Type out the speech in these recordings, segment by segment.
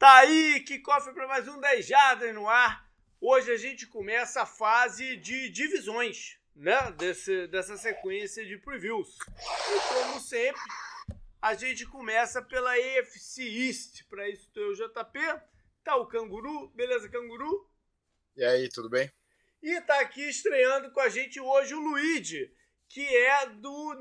Tá aí, que cofre para mais um 10 Jardas no ar. Hoje a gente começa a fase de divisões, né? Desse, dessa sequência de previews. E como sempre, a gente começa pela AFC East. Para isso tem o JP, tá o Canguru, beleza, Canguru? E aí, tudo bem? E tá aqui estreando com a gente hoje o Luigi, que é do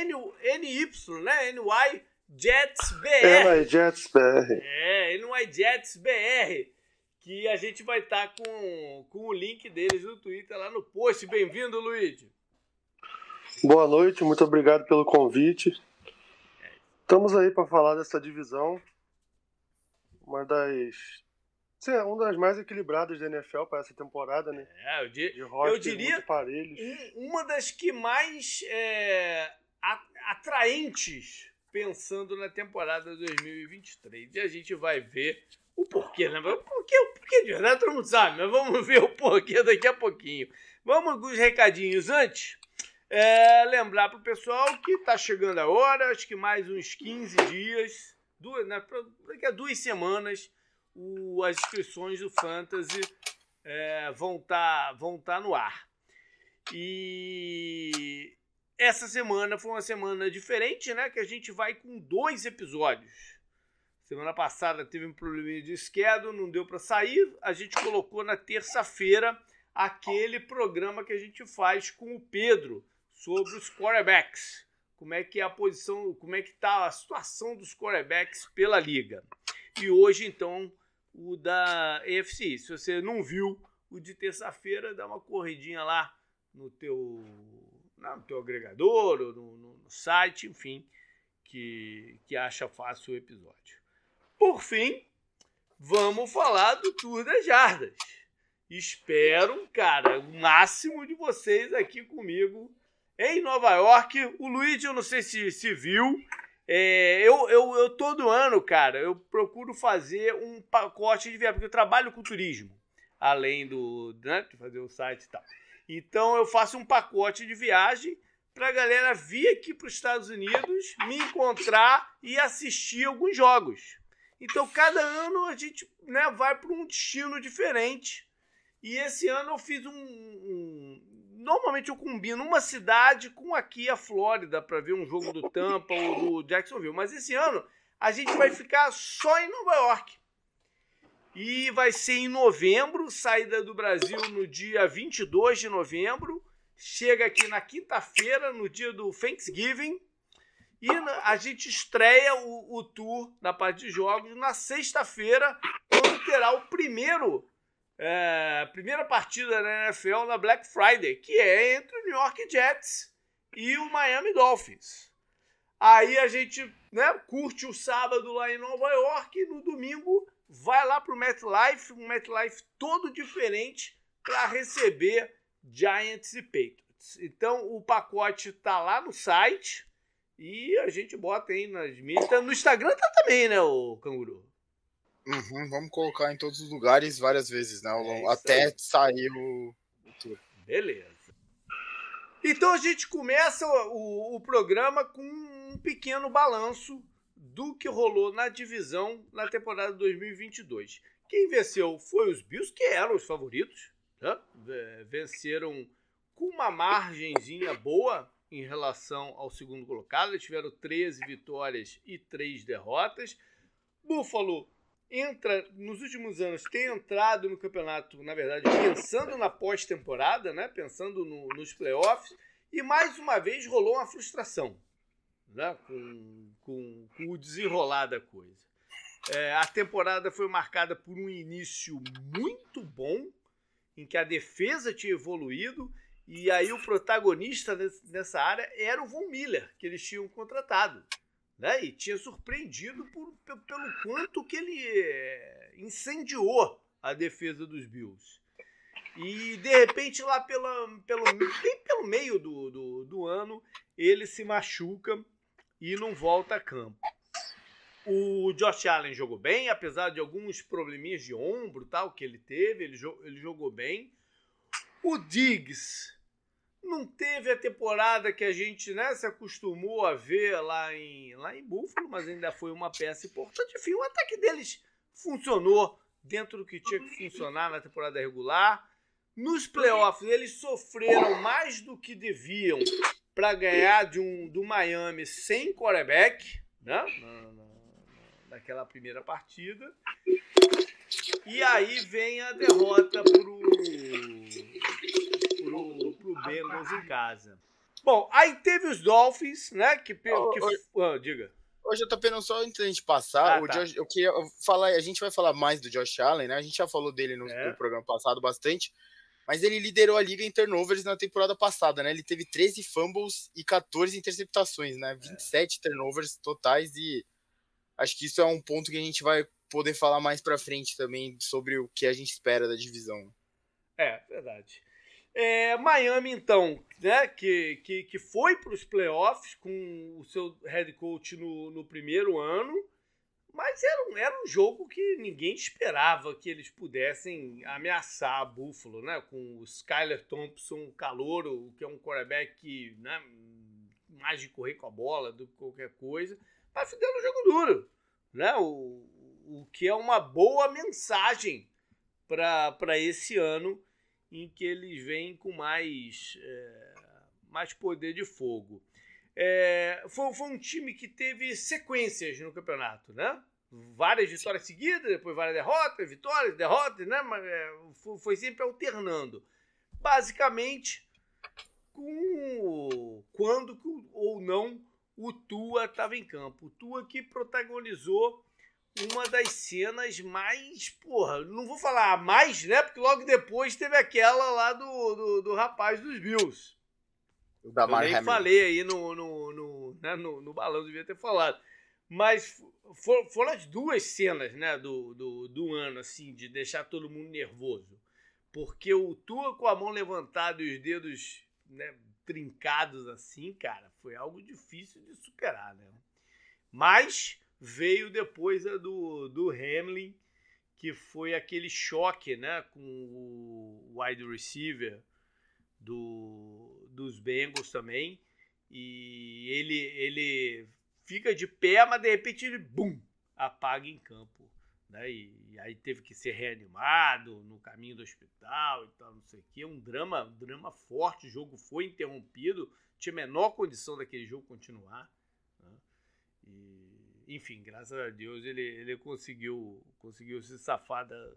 N, NY, né? NY Jets BR. NY Jets BR. É, NY Jets BR. Que a gente vai estar tá com, com o link deles no Twitter lá no post. Bem-vindo, Luigi. Boa noite, muito obrigado pelo convite. Estamos aí para falar dessa divisão. Uma das é uma das mais equilibradas da NFL para essa temporada, né? É, eu, di eu diria uma das que mais é, atraentes pensando na temporada 2023. E a gente vai ver o porquê, né? O porquê, o porquê de verdade todo mundo sabe, mas vamos ver o porquê daqui a pouquinho. Vamos com os recadinhos antes. É, lembrar para o pessoal que está chegando a hora, acho que mais uns 15 dias, duas, né, daqui a duas semanas, o, as inscrições do Fantasy é, vão estar tá, vão tá no ar. E essa semana foi uma semana diferente, né? Que a gente vai com dois episódios. Semana passada teve um probleminha de schedule, não deu para sair. A gente colocou na terça-feira aquele programa que a gente faz com o Pedro sobre os quarterbacks. Como é que é a posição, como é que tá a situação dos quarterbacks pela liga. E hoje, então, o da EFC. Se você não viu o de terça-feira, dá uma corridinha lá no teu no teu agregador ou no, no, no site, enfim, que, que acha fácil o episódio. Por fim, vamos falar do Tour das Jardas. Espero, cara, o máximo de vocês aqui comigo em Nova York. O Luigi, eu não sei se, se viu. É, eu, eu, eu todo ano, cara, eu procuro fazer um pacote de viagem, porque eu trabalho com turismo, além do né, de fazer o site e tal. Então eu faço um pacote de viagem para a galera vir aqui para os Estados Unidos, me encontrar e assistir alguns jogos. Então cada ano a gente né, vai para um destino diferente. E esse ano eu fiz um, um normalmente eu combino uma cidade com aqui a Flórida para ver um jogo do Tampa ou do Jacksonville. Mas esse ano a gente vai ficar só em Nova York. E vai ser em novembro, saída do Brasil no dia 22 de novembro. Chega aqui na quinta-feira, no dia do Thanksgiving. E a gente estreia o, o tour na parte de jogos na sexta-feira, quando terá o primeiro é, primeira partida da NFL na Black Friday, que é entre o New York Jets e o Miami Dolphins. Aí a gente né, curte o sábado lá em Nova York e no domingo vai lá para o MetLife, um MetLife todo diferente para receber Giants e Patriots. Então o pacote tá lá no site e a gente bota aí nas mídias. No Instagram tá também, né, o Canguru? Uhum, vamos colocar em todos os lugares várias vezes, né? É até aí. sair o, o tour. Beleza. Então a gente começa o, o programa com um pequeno balanço do que rolou na divisão na temporada 2022. Quem venceu foi os Bills, que eram os favoritos. Né? Venceram com uma margenzinha boa em relação ao segundo colocado. Eles tiveram 13 vitórias e 3 derrotas. Buffalo entra nos últimos anos tem entrado no campeonato, na verdade, pensando na pós-temporada, né? Pensando no, nos playoffs e mais uma vez rolou uma frustração né? com, com, com o desenrolar da coisa. É, a temporada foi marcada por um início muito bom, em que a defesa tinha evoluído, e aí o protagonista nessa área era o Von Miller, que eles tinham contratado. Né? E tinha surpreendido por, pelo quanto que ele é, incendiou a defesa dos Bills. E de repente, lá pela, pelo, bem pelo meio do, do, do ano, ele se machuca e não volta a campo. O Josh Allen jogou bem, apesar de alguns probleminhas de ombro tal que ele teve, ele, ele jogou bem. O Diggs não teve a temporada que a gente né, se acostumou a ver lá em, lá em Buffalo, mas ainda foi uma peça importante. Enfim, o ataque deles funcionou dentro do que tinha que funcionar na temporada regular. Nos playoffs, eles sofreram mais do que deviam para ganhar de um do Miami sem quarterback, né? Na, na, naquela primeira partida. E aí vem a derrota pro, pro, pro Bengals em casa. Bom, aí teve os Dolphins, né? Que, que, oh, diga. Hoje eu tô pensando só antes da gente passar, ah, o tá. Josh, eu queria falar, a gente vai falar mais do Josh Allen, né? A gente já falou dele no, é. no, programa passado bastante, mas ele liderou a liga em turnovers na temporada passada, né? Ele teve 13 fumbles e 14 interceptações, né? 27 é. turnovers totais e acho que isso é um ponto que a gente vai poder falar mais para frente também sobre o que a gente espera da divisão. É, verdade. É, Miami, então, né, que, que, que foi para os playoffs com o seu head coach no, no primeiro ano, mas era um, era um jogo que ninguém esperava que eles pudessem ameaçar a Buffalo, né, com o Skyler Thompson, calouro, que é um quarterback né, mais de correr com a bola do que qualquer coisa, mas fizeram um jogo duro, né, o, o que é uma boa mensagem para esse ano em que eles vêm com mais, é, mais poder de fogo. É, foi, foi um time que teve sequências no campeonato, né? Várias vitórias seguidas, depois várias derrotas, vitórias, derrotas, né? Mas, é, foi, foi sempre alternando. Basicamente, com quando ou não o Tua estava em campo. O Tua que protagonizou uma das cenas mais. Porra, não vou falar mais, né? Porque logo depois teve aquela lá do, do, do rapaz dos Bills. O da Eu nem falei aí no, no, no, né, no, no balão, devia ter falado. Mas for, foram as duas cenas né, do, do, do ano, assim, de deixar todo mundo nervoso. Porque o Tua com a mão levantada e os dedos né, trincados assim, cara, foi algo difícil de superar, né? Mas veio depois a do, do Hamlin, que foi aquele choque né, com o wide receiver do, dos Bengals também. E ele, ele fica de pé, mas de repente ele bum, apaga em campo. Né? E, e, aí teve que ser reanimado no caminho do hospital e tal, não sei o que. Um drama, um drama forte, o jogo foi interrompido, tinha menor condição daquele jogo continuar. Né? E enfim, graças a Deus ele, ele conseguiu, conseguiu se safar da,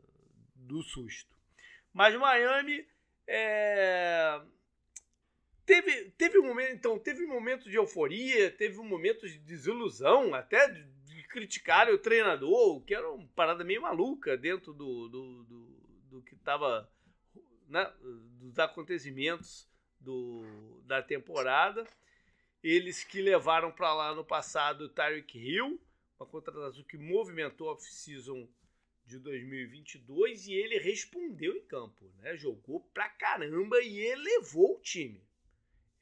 do susto. Mas Miami é, teve, teve um momento, então, teve um momento de euforia, teve um momento de desilusão, até de, de criticar o treinador, que era uma parada meio maluca dentro do, do, do, do que estava, né, dos acontecimentos do, da temporada. Eles que levaram para lá no passado o Tyreek Hill, uma contratação que movimentou a off-season de 2022 e ele respondeu em campo, né? Jogou pra caramba e elevou o time.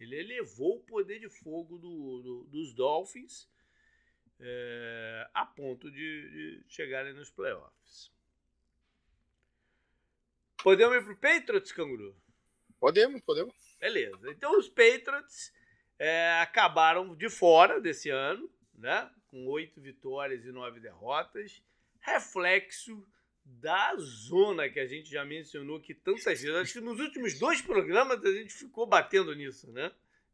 Ele elevou o poder de fogo do, do, dos Dolphins é, a ponto de, de chegarem nos playoffs. Podemos ir pro Patriots, Canguru? Podemos, podemos. Beleza. Então os Patriots é, acabaram de fora desse ano, né? Com oito vitórias e nove derrotas. Reflexo da zona que a gente já mencionou aqui tantas vezes. Acho que nos últimos dois programas a gente ficou batendo nisso, né?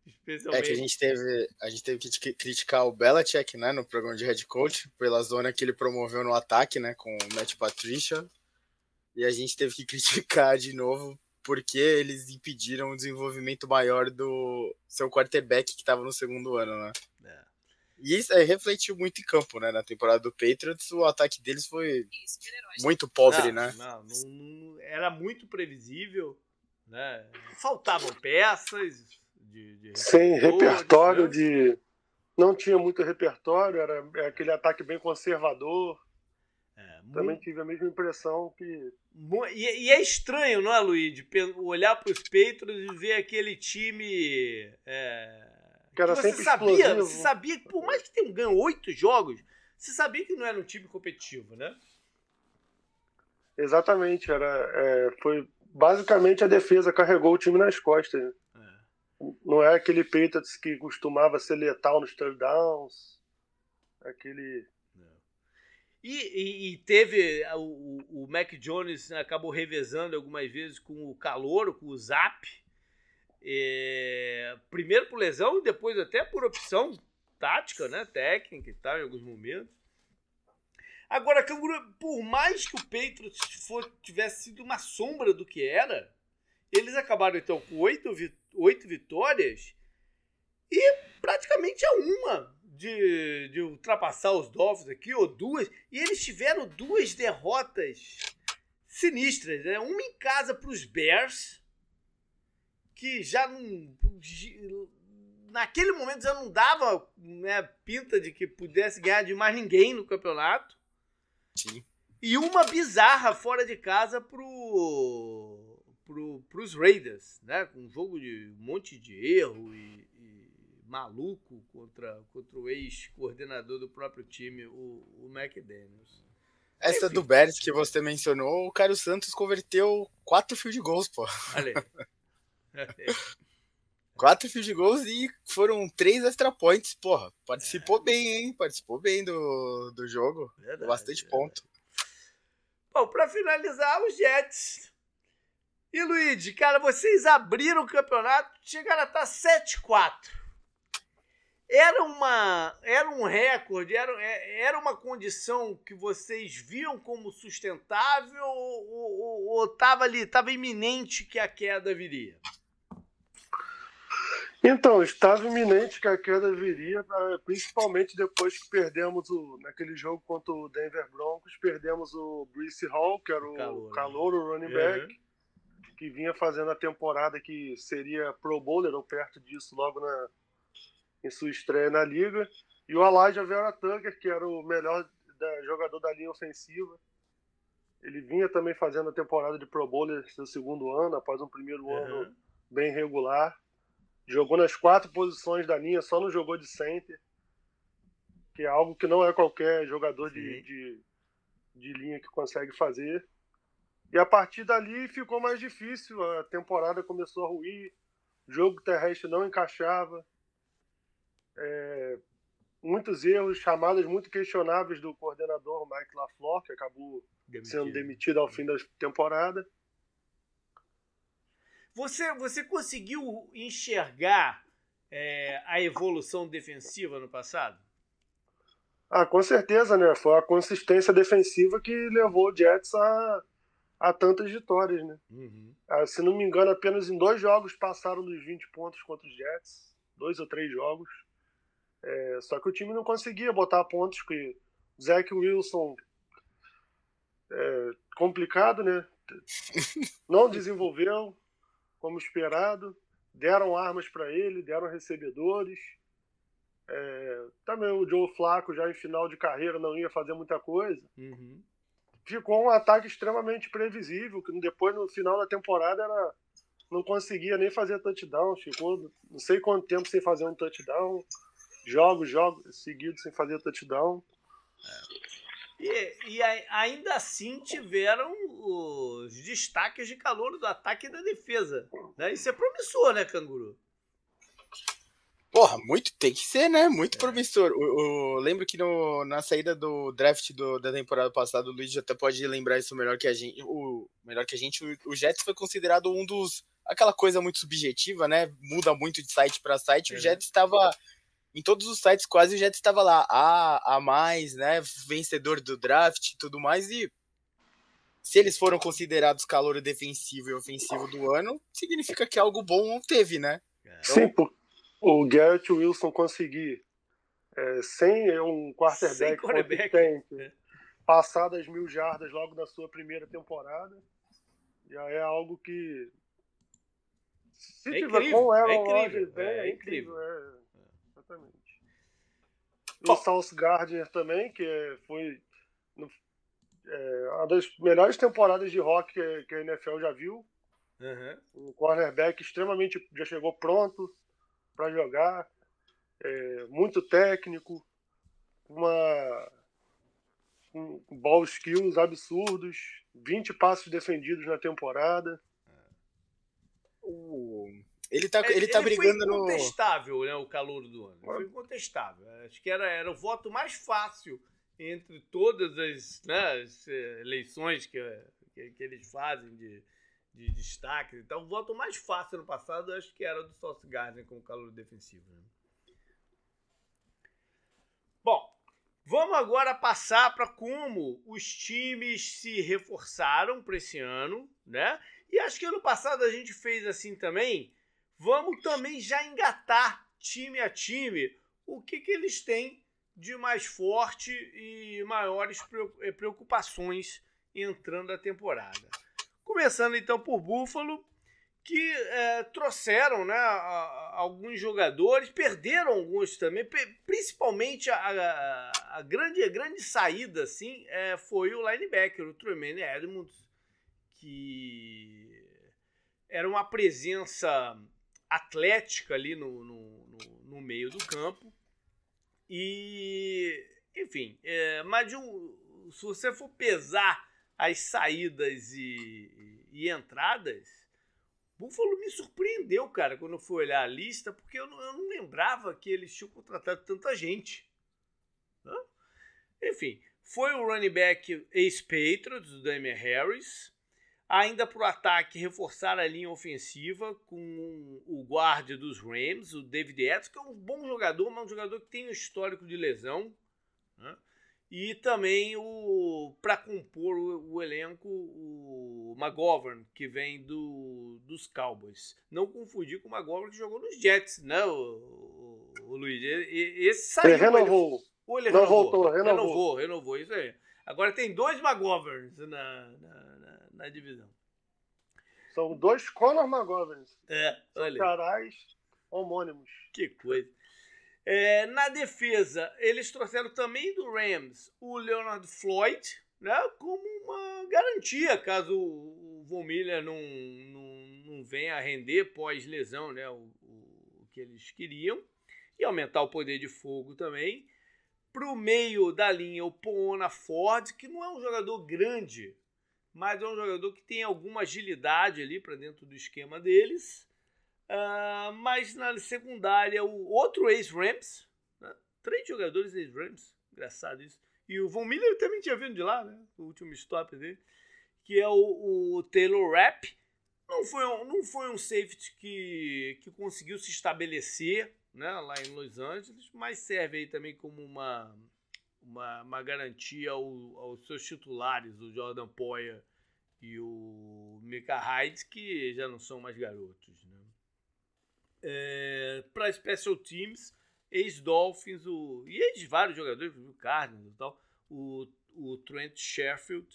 Especialmente... É que a gente teve, a gente teve que criticar o Belichick, né, no programa de head coach, pela zona que ele promoveu no ataque, né, com o Matt Patricia. E a gente teve que criticar de novo porque eles impediram o desenvolvimento maior do seu quarterback que estava no segundo ano, né? E isso é, refletiu muito em campo, né? Na temporada do Patriots, o ataque deles foi muito pobre, não, né? Não, não, era muito previsível, né? Faltavam peças de, de sem repertório né? de não tinha muito repertório, era é aquele ataque bem conservador. É, Também tive a mesma impressão que. E, e é estranho, não é, Luiz? Olhar para os Patriots e ver aquele time. É, que era sempre sabia, Você sabia que, por mais que tenham ganho oito jogos, você sabia que não era um time competitivo, né? Exatamente. Era, é, foi basicamente a defesa carregou o time nas costas. Né? É. Não é aquele Patriots que costumava ser letal nos touchdowns. Aquele E, e, e teve o, o Mac Jones acabou revezando algumas vezes com o calor, com o Zap. É, primeiro por lesão e depois até por opção tática, né? Técnica e tal, em alguns momentos. Agora, Canguru, por mais que o Patriots for, tivesse sido uma sombra do que era, eles acabaram então com oito, oito vitórias e praticamente a uma de, de ultrapassar os Dolphins aqui, ou duas, e eles tiveram duas derrotas sinistras, né? Uma em casa para os Bears, que já não. Naquele momento já não dava né, pinta de que pudesse ganhar de mais ninguém no campeonato. Sim. E uma bizarra fora de casa pro, pro, pros Raiders, né? Com um jogo de um monte de erro e, maluco contra, contra o ex-coordenador do próprio time, o, o McDaniels. Essa Enfim. do Bears que você mencionou, o Caio Santos converteu quatro field goals, pô. Olha quatro field goals e foram três extra points, porra. Participou é. bem, hein? Participou bem do, do jogo. Verdade, Bastante verdade. ponto. Bom, pra finalizar, os Jets. E Luigi, cara, vocês abriram o campeonato, chegaram a estar 7-4 era uma era um recorde, era, é, era uma condição que vocês viam como sustentável ou estava ali, estava iminente que a queda viria? Então, estava iminente que a queda viria, principalmente depois que perdemos o, naquele jogo contra o Denver Broncos, perdemos o Bruce Hall, que era o calor, calor o running back, uhum. que vinha fazendo a temporada que seria Pro Bowler ou perto disso logo na, em sua estreia na liga. E o Elijah Vera Tucker, que era o melhor da, jogador da linha ofensiva. Ele vinha também fazendo a temporada de Pro Bowler seu segundo ano, após um primeiro uhum. ano bem regular. Jogou nas quatro posições da linha, só não jogou de center, que é algo que não é qualquer jogador de, de, de linha que consegue fazer. E a partir dali ficou mais difícil, a temporada começou a ruir, o jogo terrestre não encaixava, é, muitos erros, chamadas muito questionáveis do coordenador Mike LaFleur, que acabou demitido. sendo demitido ao fim da temporada. Você, você conseguiu enxergar é, a evolução defensiva no passado? Ah, com certeza, né? Foi a consistência defensiva que levou o Jets a, a tantas vitórias, né? Uhum. Ah, se não me engano, apenas em dois jogos passaram dos 20 pontos contra os Jets. Dois ou três jogos. É, só que o time não conseguia botar pontos que Zach Wilson é, complicado, né? Não desenvolveu como esperado. Deram armas para ele, deram recebedores. É, também o Joe Flaco já em final de carreira não ia fazer muita coisa. Uhum. Ficou um ataque extremamente previsível, que depois no final da temporada era, não conseguia nem fazer touchdown. Ficou não sei quanto tempo sem fazer um touchdown jogos, jogos seguidos sem fazer touchdown. É. E, e, ainda assim tiveram os destaques de calor do ataque e da defesa. Né? Isso é promissor, né, Canguru? Porra, muito tem que ser, né? Muito é. promissor. O, o, lembro que no, na saída do draft do, da temporada passada, o Luiz até pode lembrar isso melhor que a gente. O, melhor que a gente, o, o Jets foi considerado um dos. aquela coisa muito subjetiva, né? Muda muito de site para site. É. O Jets estava em todos os sites quase o Jets estava lá, A, A mais, né, vencedor do draft e tudo mais, e se eles foram considerados calor defensivo e ofensivo do ano, significa que algo bom não teve, né? Então... Sim, o Garrett Wilson conseguir, é, sem um quarterback, consistente, é. passar das mil jardas logo na sua primeira temporada, já é algo que se é tiver incrível, com Aaron é Rodgers, é, é, incrível. É, Exatamente. O South Gardner também, que foi no, é, uma das melhores temporadas de rock que, que a NFL já viu. Uhum. Um cornerback extremamente já chegou pronto para jogar, é, muito técnico, uma um ball skills absurdos, 20 passos defendidos na temporada. O ele tá, ele, ele tá brigando foi incontestável, no. né, o calor do ano. Foi incontestável. Acho que era, era o voto mais fácil entre todas as, né, as eleições que, que, que, eles fazem de, de destaque. Então, o voto mais fácil no passado acho que era do Sauce Gardner como calor defensivo. Né? Bom, vamos agora passar para como os times se reforçaram para esse ano, né? E acho que ano passado a gente fez assim também. Vamos também já engatar time a time o que, que eles têm de mais forte e maiores eh, preocupações entrando a temporada. Começando então por Buffalo, que é, trouxeram né, alguns jogadores, perderam alguns também, principalmente a, a, a grande, a grande saída assim, é, foi o linebacker, o Tremaine Edmonds, que era uma presença atlética ali no, no, no, no meio do campo. E, enfim, é, mas um, se você for pesar as saídas e, e, entradas, Buffalo me surpreendeu, cara, quando eu fui olhar a lista, porque eu não, eu não lembrava que eles tinham contratado tanta gente. Enfim, foi o running back ex-Patriots, o Damian Harris. Ainda para o ataque, reforçar a linha ofensiva com o guarda dos Rams, o David Edwards, que é um bom jogador, mas um jogador que tem um histórico de lesão. Né? E também o para compor o, o, elenco o McGovern, que vem do, dos Cowboys. Não confundir com o McGovern que jogou nos Jets, né, o, o, o Luiz? Esse saiu. Ele renovou. Ele, ou ele Não renovou, voltou, renovou. Renovou, renovou, isso aí. Agora tem dois McGoverns na, na, na, divisão. São dois Conor McGoverns. É, olha. carais homônimos. Que coisa. É, na defesa, eles trouxeram também do Rams o Leonard Floyd, né, como uma garantia caso o Von Miller não, não, não venha a render pós-lesão né, o, o, o, que eles queriam, e aumentar o poder de fogo também. Para o meio da linha, o Poona Ford, que não é um jogador grande, mas é um jogador que tem alguma agilidade ali para dentro do esquema deles. Uh, mas na secundária, o outro ex-Rams, né? três jogadores ex-Rams, engraçado isso. E o Von Miller também tinha vindo de lá, né? o último stop dele, que é o, o Taylor Rapp. Não foi, um, não foi um safety que, que conseguiu se estabelecer né, lá em Los Angeles, mas serve aí também como uma, uma, uma garantia ao, aos seus titulares, o Jordan Poyer e o Mika Hyde, que já não são mais garotos. Né? é, para Special Teams, ex-Dolphins, e ex vários jogadores, o Cardinals e tal, o, o Trent Sheffield,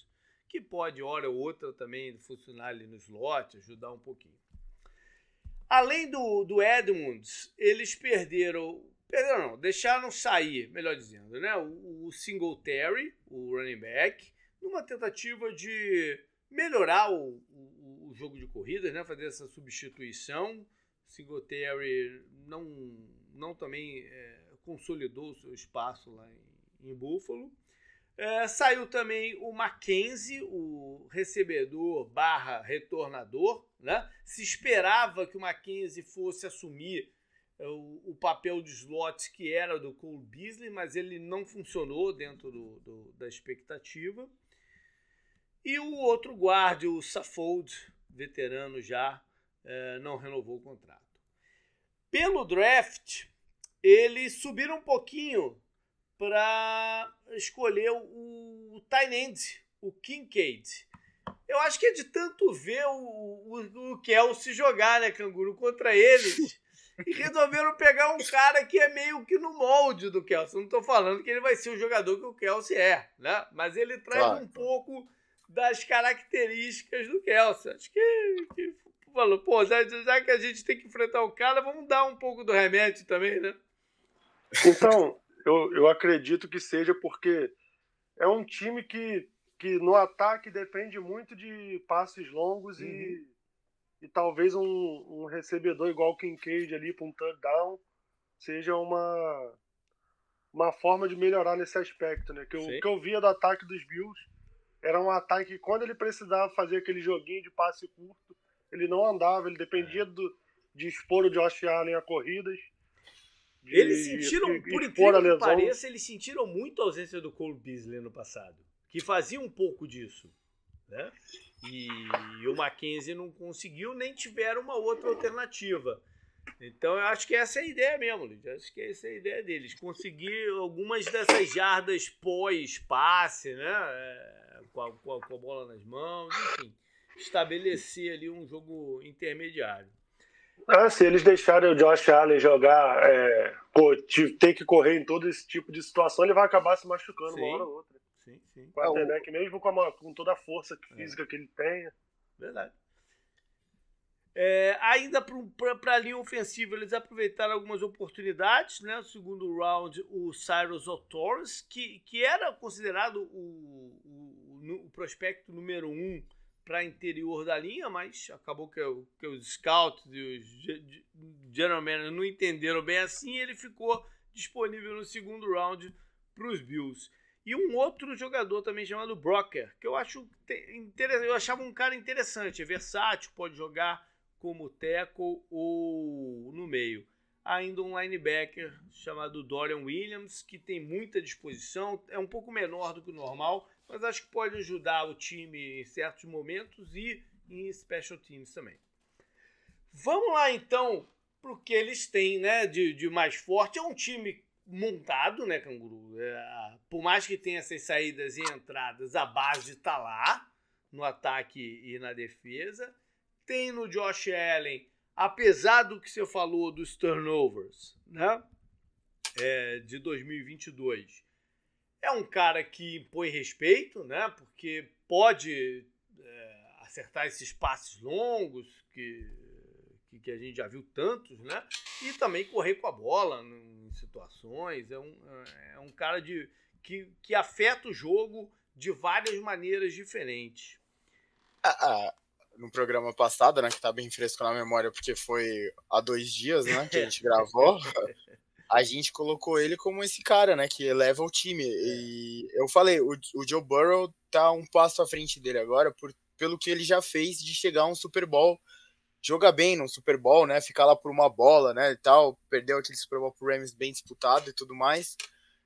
que pode, hora ou outra, também funcionar ali no slot, ajudar um pouquinho. Além do, do Edmunds, eles perderam. Não, deixaram sair, melhor dizendo, né? O, o Singletary, o running back, numa tentativa de melhorar o, o, o jogo de corridas, né? Fazer essa substituição Singletary não, não também é, consolidou o seu espaço lá em, em Buffalo. É, saiu também o Mackenzie, o recebedor barra retornador. Né? Se esperava que o Mackenzie fosse assumir o, o, papel de slot que era do Cole Beasley, mas ele não funcionou dentro do, do, da expectativa. E o outro guarda, o Saffold, veterano já, é, não renovou o contrato. Pelo draft, eles subiram um pouquinho para escolher o, o End, o Kincaid. Eu acho que é de tanto ver o, o, o Kelsey jogar, né, Canguru, contra eles. e resolveram pegar um cara que é meio que no molde do Kelsey. Não estou falando que ele vai ser o jogador que o Kelsey é, né? Mas ele traz claro. um pouco das características do Kelsey. Acho que, que falou, pô, já, já que a gente tem que enfrentar o cara, vamos dar um pouco do remédio também, né? Então, eu, eu acredito que seja porque é um time que, que no ataque depende muito de passes longos uhum. e, e talvez um, um recebedor igual o Kincaid ali para um touchdown seja uma, uma forma de melhorar nesse aspecto, né? Que o que eu via do ataque dos Bills era um ataque que quando ele precisava fazer aquele joguinho de passe curto, ele não andava, ele dependia é. do, de expor o Josh Allen a corridas. De, eles sentiram, e, por incrível que pareça, eles sentiram muito a ausência do Cole Beasley no passado, que fazia um pouco disso. Né? E, o Mackenzie não conseguiu, nem tiveram uma outra alternativa. Então eu acho que essa é a ideia mesmo, Luiz. Acho que essa é a ideia deles. Conseguir algumas dessas jardas pós-passe, né? É, com, a, com, a, com a bola nas mãos, enfim. Estabelecer ali um jogo intermediário. Ah, se eles deixarem o Josh Allen jogar, é, ter que correr em todo esse tipo de situação, ele vai acabar se machucando sim, uma hora ou outra. Sim, sim. O quarterback, mesmo com, a, com toda a força física é. que ele tenha. Verdade. É, ainda para a linha ofensiva, eles aproveitaram algumas oportunidades. Né? No segundo round, o Cyrus O'Torres, que, que era considerado o, o, o prospecto número um para interior da linha, mas acabou que, que os scouts e os general managers não entenderam bem assim. ele ficou disponível no segundo round para os Bills. E um outro jogador também chamado Brocker, que eu acho eu achava um cara interessante, é versátil, pode jogar como tackle ou no meio. Ainda um linebacker chamado Dorian Williams, que tem muita disposição, é um pouco menor do que o normal, mas acho que pode ajudar o time em certos momentos e em special teams também. Vamos lá então para o que eles têm né, de, de mais forte. É um time montado, né, Canguru? É, por mais que tenha essas saídas e entradas, a base está lá no ataque e na defesa tem no Josh Allen, apesar do que você falou dos turnovers, né? É, de 2022. É um cara que impõe respeito, né? Porque pode é, acertar esses passes longos que, que, que, a gente já viu tantos, né? E também correr com a bola em situações. É um, é um cara de, que, que afeta o jogo de várias maneiras diferentes. Ah, ah no programa passado, né, que tá bem fresco na memória porque foi há dois dias, né, que a gente gravou, a gente colocou ele como esse cara, né, que eleva o time. E eu falei, o, o Joe Burrow tá um passo à frente dele agora por, pelo que ele já fez de chegar a um Super Bowl, jogar bem no Super Bowl, né, ficar lá por uma bola, né, e tal, perdeu aquele Super Bowl pro Rams bem disputado e tudo mais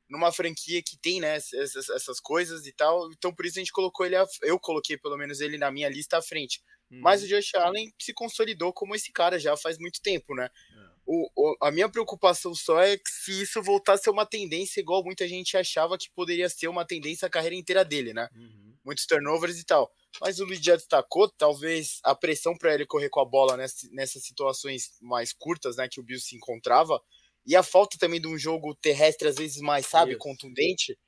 numa franquia que tem, né, essas, essas coisas e tal. Então, por isso a gente colocou ele, eu coloquei pelo menos ele na minha lista à frente. Mas o. Josh Allen se consolidou como esse cara já faz muito tempo, né? É. O, o, a minha preocupação só é que se isso voltar a ser uma tendência, igual muita gente achava que poderia ser uma tendência a carreira inteira dele, né? Uhum. Muitos turnovers e tal. Mas o Luiz já destacou, talvez a pressão para ele correr com a bola nessa, nessas situações mais curtas, né, que o Bill se encontrava, e a falta também de um jogo terrestre às vezes mais, sabe, isso. contundente,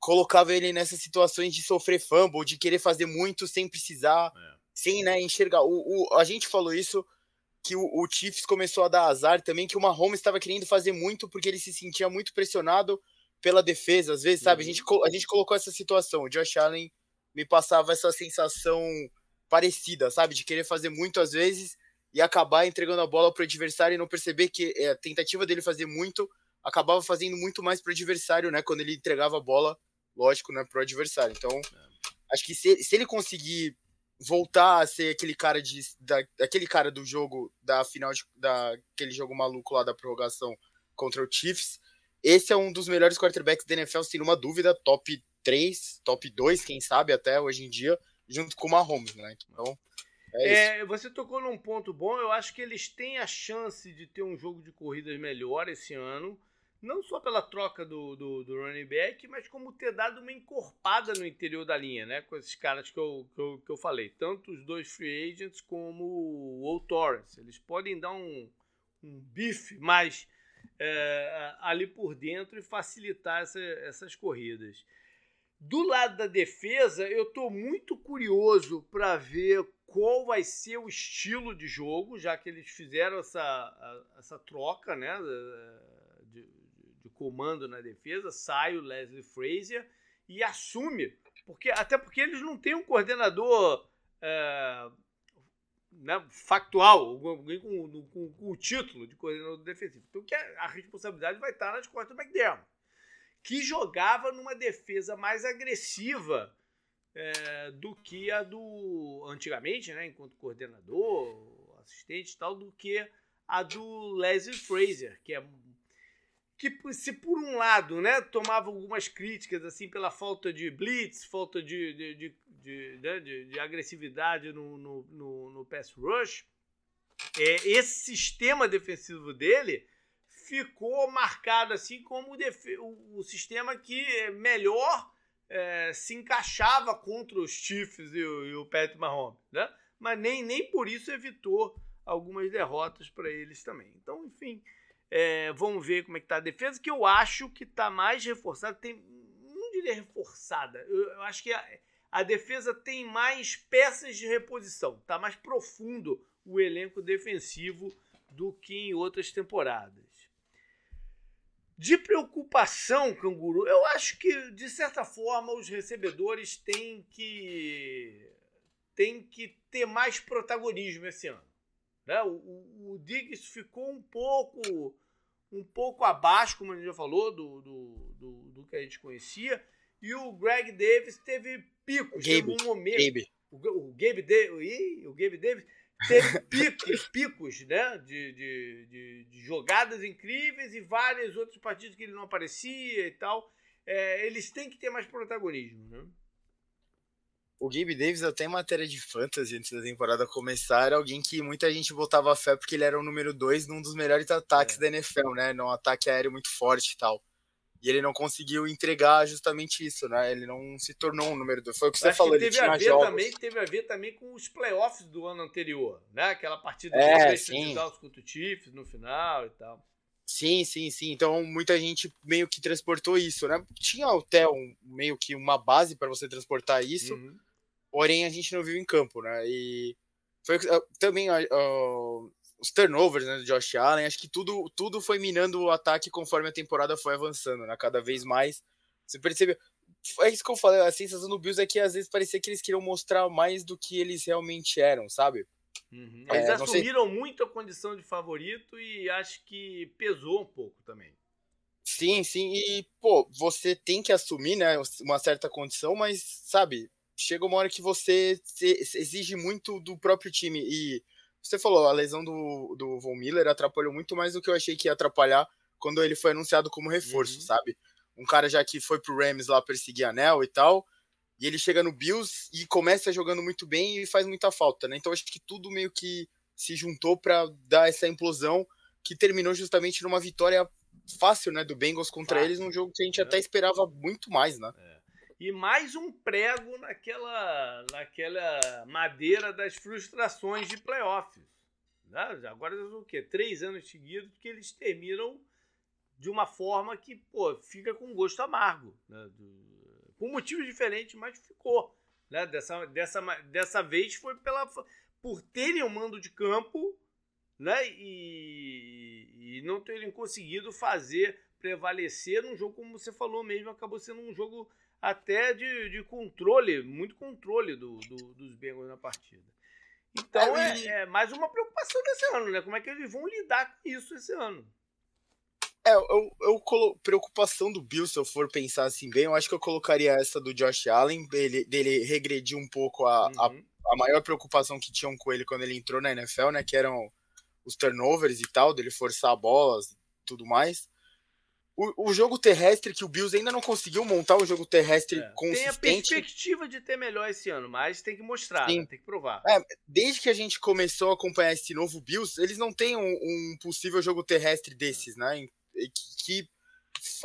colocava ele nessas situações de sofrer fumble, de querer fazer muito sem precisar. É sem né, enxergar. O, o, a gente falou isso que o, o Chiefs começou a dar azar também, que o Mahomes estava querendo fazer muito porque ele se sentia muito pressionado pela defesa, às vezes, sabe? A gente, uhum. a gente colocou essa situação. O Josh Allen me passava essa sensação parecida, sabe? De querer fazer muito às vezes e acabar entregando a bola para o adversário e não perceber que é, a tentativa dele fazer muito acabava fazendo muito mais para o adversário, né? Quando ele entregava a bola, lógico, né? Para o adversário. Então, é. acho que se, se ele conseguir voltar a ser aquele cara de da, aquele cara do jogo da final de, daquele jogo maluco lá da prorrogação contra o Chiefs. Esse é um dos melhores quarterbacks da NFL, sem uma dúvida, top 3, top 2, quem sabe até hoje em dia, junto com o Mahomes, né? Então, é, é você tocou num ponto bom. Eu acho que eles têm a chance de ter um jogo de corridas melhor esse ano não só pela troca do, do, do, running back, mas como ter dado uma encorpada no interior da linha, né? Com esses caras que eu, que eu, que eu falei. Tanto os dois free agents como o Old Torrance. Eles podem dar um, um bife mais é, ali por dentro e facilitar essa, essas corridas. Do lado da defesa, eu estou muito curioso para ver qual vai ser o estilo de jogo, já que eles fizeram essa, essa troca, né? comando na defesa, sai o Leslie Frazier e assume, porque até porque eles não têm um coordenador é, né, factual, alguém com, com, com, o título de coordenador defensivo. Então que a, a responsabilidade vai estar nas costas do McDermott, que jogava numa defesa mais agressiva é, do que a do antigamente, né, enquanto coordenador, assistente e tal, do que a do Leslie Frazier, que é que se por um lado, né, tomava algumas críticas assim pela falta de blitz, falta de, de, de, de, né, de, de agressividade no, no, no, no pass rush, é, esse sistema defensivo dele ficou marcado assim como o, o, sistema que melhor é, se encaixava contra os Chiefs e o, e o Patrick Mahomes, né? Mas nem, nem por isso evitou algumas derrotas para eles também. Então, enfim, é, vamos ver como é que tá a defesa, que eu acho que está mais reforçada. Tem, não diria reforçada. Eu, eu acho que a, a, defesa tem mais peças de reposição. Está mais profundo o elenco defensivo do que em outras temporadas. De preocupação, canguru, eu acho que, de certa forma, os recebedores têm que, têm que ter mais protagonismo esse ano. Né? O, o, o Diggs ficou um pouco um pouco abaixo, como a gente já falou, do, do, do, do que a gente conhecia. E o Greg Davis teve picos. Gabe, um momento. Gabe. O, o, Gabe de, o Gabe Davis teve picos, picos né? De, de, de, de, jogadas incríveis e várias outras partidas que ele não aparecia e tal. É, eles têm que ter mais protagonismo. Né? o Gabe Davis até em matéria de fantasy antes da temporada começar era alguém que muita gente botava fé porque ele era o número 2 num dos melhores ataques é. da NFL, né? Num ataque aéreo muito forte e tal. E ele não conseguiu entregar justamente isso, né? Ele não se tornou um número 2. Foi o que você falou, que ele tinha jogos... Também, teve a ver também com os playoffs do ano anterior, né? Aquela partida é, de contra o Chiefs no final e tal. Sim, sim, sim. Então muita gente meio que transportou isso, né? Tinha até um, meio que uma base para você transportar isso. Uhum porém a gente não viu em campo, né? E foi também uh, os turnovers né, do Josh Allen, acho que tudo, tudo foi minando o ataque conforme a temporada foi avançando, né? Cada vez mais. Você percebeu? É isso que eu falei, a sensação do Bills é que às vezes parecia que eles queriam mostrar mais do que eles realmente eram, sabe? Uhum. É, eles assumiram sei... muito a condição de favorito e acho que pesou um pouco também. Sim, sim, e pô, você tem que assumir, né, uma certa condição, mas sabe, chega uma hora que você exige muito do próprio time. E você falou, a lesão do, do Von Miller atrapalhou muito mais do que eu achei que ia atrapalhar quando ele foi anunciado como reforço, uhum. sabe? Um cara já que foi pro Rams lá perseguir anel e tal, e ele chega no Bills e começa jogando muito bem e faz muita falta, né? Então acho que tudo meio que se juntou para dar essa implosão que terminou justamente numa vitória fácil, né, do Bengals contra fácil. eles, num jogo que a gente é. até esperava muito mais, né? É e mais um prego naquela, naquela madeira das frustrações de playoffs. Né? Agora o quê? Três anos seguidos que eles terminam de uma forma que pô, fica com gosto amargo. Né? Com motivos diferentes, mas ficou. Né? Dessa, dessa, dessa vez foi pela, por terem o um mando de campo né? e, e não terem conseguido fazer prevalecer num jogo, como você falou mesmo, acabou sendo um jogo até de, de controle, muito controle do, do, dos Bengals na partida. Então é, é, mais uma preocupação desse ano, né? Como é que eles vão lidar com isso esse ano? É, eu, eu colo... preocupação do Bill, se eu for pensar assim bem, eu acho que eu colocaria essa do Josh Allen, dele, dele regredir um pouco a, uhum. a, a, maior preocupação que tinham com ele quando ele entrou na NFL, né? Que eram os turnovers e tal, dele forçar bolas e tudo mais o, o, jogo terrestre que o Bills ainda não conseguiu montar um jogo terrestre é. consistente. Tem a perspectiva de ter melhor esse ano, mas tem que mostrar, né? tem que provar. É, desde que a gente começou a acompanhar esse novo Bills, eles não têm um, um possível jogo terrestre desses, né? Que, que,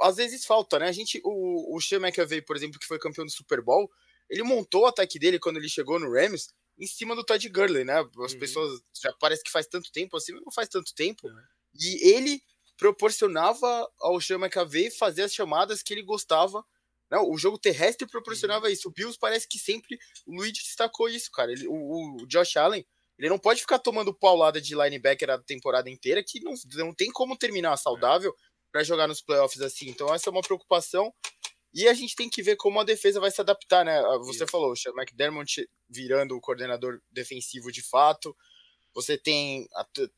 às vezes falta, né? A gente, o, o Sean McAvey, por exemplo, que foi campeão do Super Bowl, ele montou o ataque dele quando ele chegou no Rams em cima do Todd Gurley, né? As uhum. pessoas já parece que faz tanto tempo assim, mas não faz tanto tempo. Uhum. E ele proporcionava ao Sean McAvey fazer as chamadas que ele gostava. Né? O jogo terrestre proporcionava isso. O Bills parece que sempre o Luigi destacou isso, cara. Ele, o, o, Josh Allen, ele não pode ficar tomando paulada de linebacker a temporada inteira, que não, não tem como terminar saudável para jogar nos playoffs assim. Então essa é uma preocupação. E a gente tem que ver como a defesa vai se adaptar, né? Você falou, o McDermott virando o coordenador defensivo de fato. Você tem